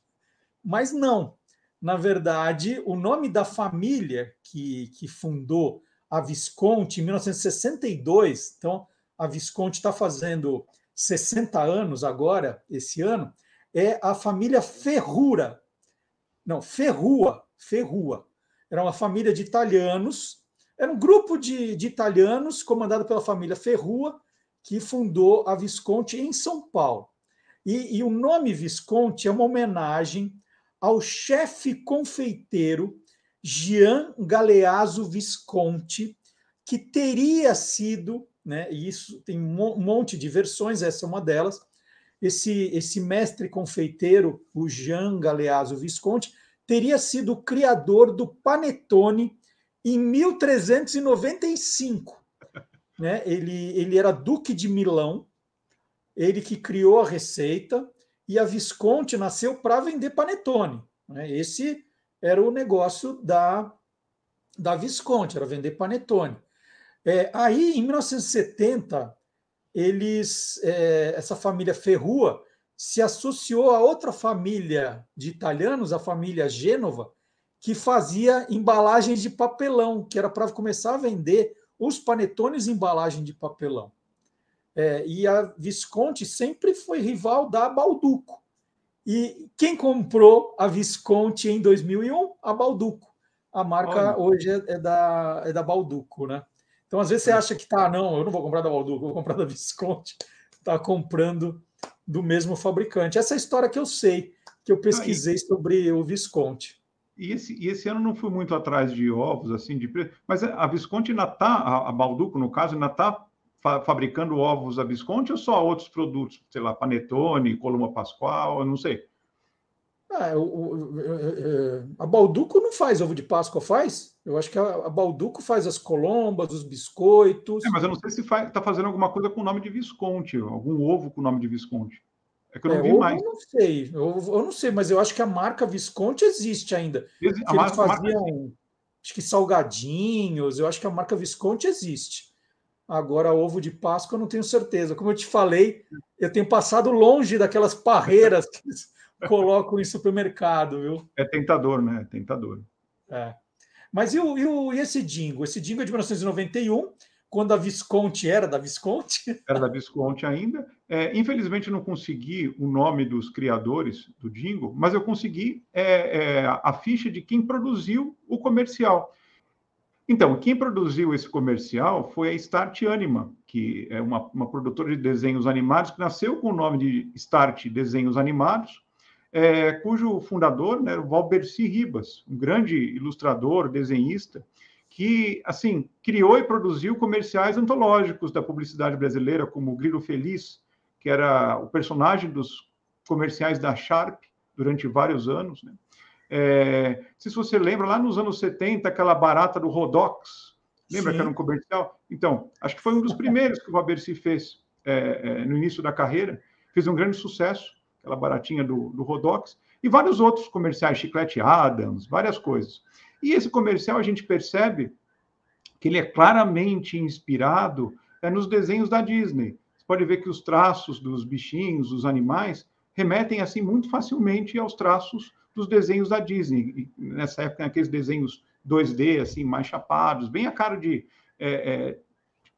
Mas não. Na verdade, o nome da família que, que fundou a Visconti em 1962, então a Visconti está fazendo 60 anos agora, esse ano, é a família Ferrura. Não, Ferrua, Ferrua. Era uma família de italianos, era um grupo de, de italianos comandado pela família Ferrua, que fundou a Visconti em São Paulo. E, e o nome Visconti é uma homenagem ao chefe confeiteiro Gian Galeazzo Visconti, que teria sido, né, e isso tem um monte de versões, essa é uma delas, esse, esse mestre confeiteiro, o Gian Galeazzo Visconti, teria sido o criador do panetone em 1395. Né? Ele, ele era duque de Milão, ele que criou a receita, e a Visconti nasceu para vender panetone. Né? Esse era o negócio da, da Visconti, era vender panetone. É, aí, em 1970, eles, é, essa família Ferrua se associou a outra família de italianos, a família Gênova, que fazia embalagens de papelão, que era para começar a vender os panetones em embalagem de papelão. É, e a Visconti sempre foi rival da Balduco. E quem comprou a Visconti em 2001? A Balduco. A marca Olha. hoje é, é, da, é da Balduco, né? Então, às vezes você acha que tá, não, eu não vou comprar da Balduco, vou comprar da Visconti. Está (laughs) comprando do mesmo fabricante. Essa é a história que eu sei, que eu pesquisei sobre o Visconti. E esse, e esse ano não fui muito atrás de ovos, assim, de preço, mas a Visconti ainda está, a, a Balduco, no caso, ainda está fa fabricando ovos a Visconti ou só outros produtos? Sei lá, Panetone, Columa Pascoal, eu não sei. Ah, o, o, é, a Balduco não faz ovo de Páscoa, faz? Eu acho que a, a Balduco faz as colombas, os biscoitos. É, mas eu não sei se está fazendo alguma coisa com o nome de Visconti, algum ovo com o nome de Visconti. É que eu não é, vi mais. Eu não sei, eu, eu, não sei, mas eu acho que a marca Visconti existe ainda. Existe, a marca, faziam, marca... acho que salgadinhos, eu acho que a marca Visconti existe. Agora, ovo de Páscoa, eu não tenho certeza. Como eu te falei, eu tenho passado longe daquelas parreiras que eles colocam em supermercado, viu? É tentador, né? É tentador. É. Mas e, o, e, o, e esse Dingo? Esse Dingo é de 1991, quando a Visconti era da Visconti. (laughs) Era da Visconti ainda. É, infelizmente, não consegui o nome dos criadores do Dingo, mas eu consegui é, é, a ficha de quem produziu o comercial. Então, quem produziu esse comercial foi a Start Anima, que é uma, uma produtora de desenhos animados que nasceu com o nome de Start Desenhos Animados, é, cujo fundador né, era o Valberci Ribas, um grande ilustrador, desenhista, que, assim, criou e produziu comerciais antológicos da publicidade brasileira, como o Grilo Feliz, que era o personagem dos comerciais da Sharp durante vários anos, né? É, se você lembra, lá nos anos 70, aquela barata do Rodox, lembra Sim. que era um comercial? Então, acho que foi um dos primeiros que o Fabercy fez é, é, no início da carreira, fez um grande sucesso, aquela baratinha do, do Rodox, e vários outros comerciais, Chiclete Adams, várias coisas. E esse comercial a gente percebe que ele é claramente inspirado é, nos desenhos da Disney. Você pode ver que os traços dos bichinhos, dos animais, remetem assim muito facilmente aos traços dos desenhos da Disney. nessa época, aqueles desenhos 2D, assim, mais chapados, bem a cara de. É, é,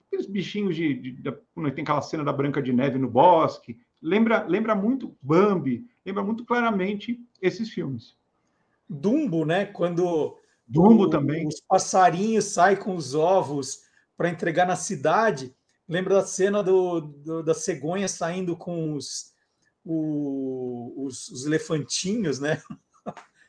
aqueles bichinhos de, de, de, Tem aquela cena da Branca de Neve no bosque. Lembra, lembra muito Bambi, lembra muito claramente esses filmes. Dumbo, né? Quando. Dumbo o, também. Os passarinhos saem com os ovos para entregar na cidade. Lembra da cena do, do, da cegonha saindo com os, o, os, os elefantinhos, né?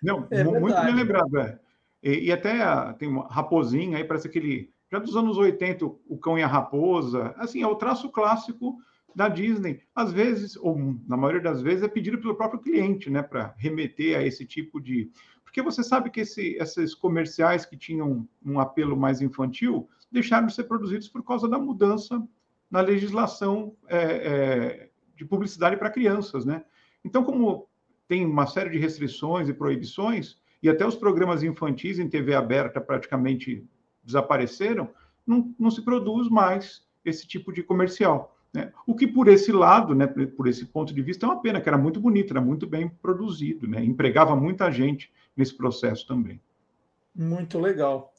Não, (laughs) é muito bem lembrado, é. E, e, até a, tem uma raposinha aí, parece aquele. Já dos anos 80, o cão e a raposa. Assim, é o traço clássico da Disney. Às vezes, ou na maioria das vezes, é pedido pelo próprio cliente, né, para remeter a esse tipo de. Porque você sabe que esse, esses comerciais que tinham um apelo mais infantil deixaram de ser produzidos por causa da mudança na legislação é, é, de publicidade para crianças, né? Então, como tem uma série de restrições e proibições, e até os programas infantis em TV aberta praticamente desapareceram, não, não se produz mais esse tipo de comercial. Né? O que, por esse lado, né, por esse ponto de vista, é uma pena, que era muito bonito, era muito bem produzido, né? empregava muita gente nesse processo também. Muito legal.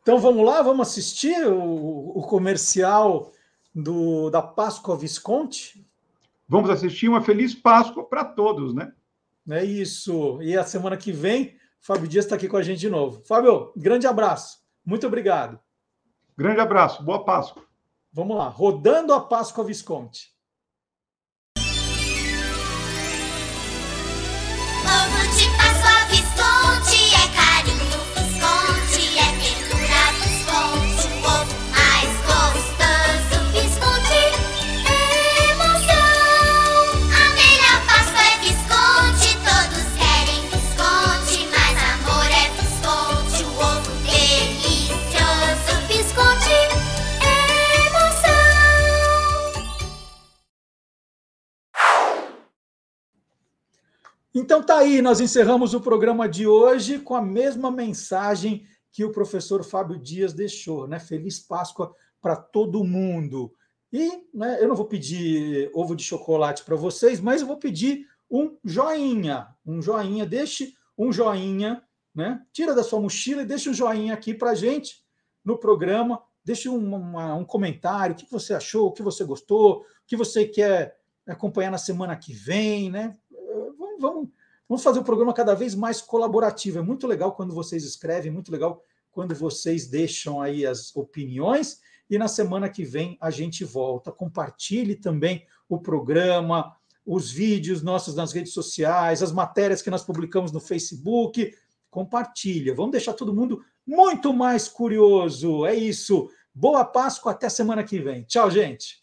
Então vamos lá, vamos assistir o, o comercial do, da Páscoa Visconti? Vamos assistir uma feliz Páscoa para todos, né? É isso. E a semana que vem, Fábio Dias está aqui com a gente de novo. Fábio, grande abraço. Muito obrigado. Grande abraço. Boa Páscoa. Vamos lá. Rodando a Páscoa Visconti. Então tá aí, nós encerramos o programa de hoje com a mesma mensagem que o professor Fábio Dias deixou, né? Feliz Páscoa para todo mundo. E né, eu não vou pedir ovo de chocolate para vocês, mas eu vou pedir um joinha, um joinha, deixe um joinha, né? Tira da sua mochila e deixe um joinha aqui para gente no programa. Deixe um, uma, um comentário, o que você achou, o que você gostou, o que você quer acompanhar na semana que vem, né? Vamos, vamos fazer o programa cada vez mais colaborativo. É muito legal quando vocês escrevem, muito legal quando vocês deixam aí as opiniões. E na semana que vem a gente volta. Compartilhe também o programa, os vídeos nossos nas redes sociais, as matérias que nós publicamos no Facebook. Compartilha. Vamos deixar todo mundo muito mais curioso. É isso. Boa Páscoa, até semana que vem. Tchau, gente.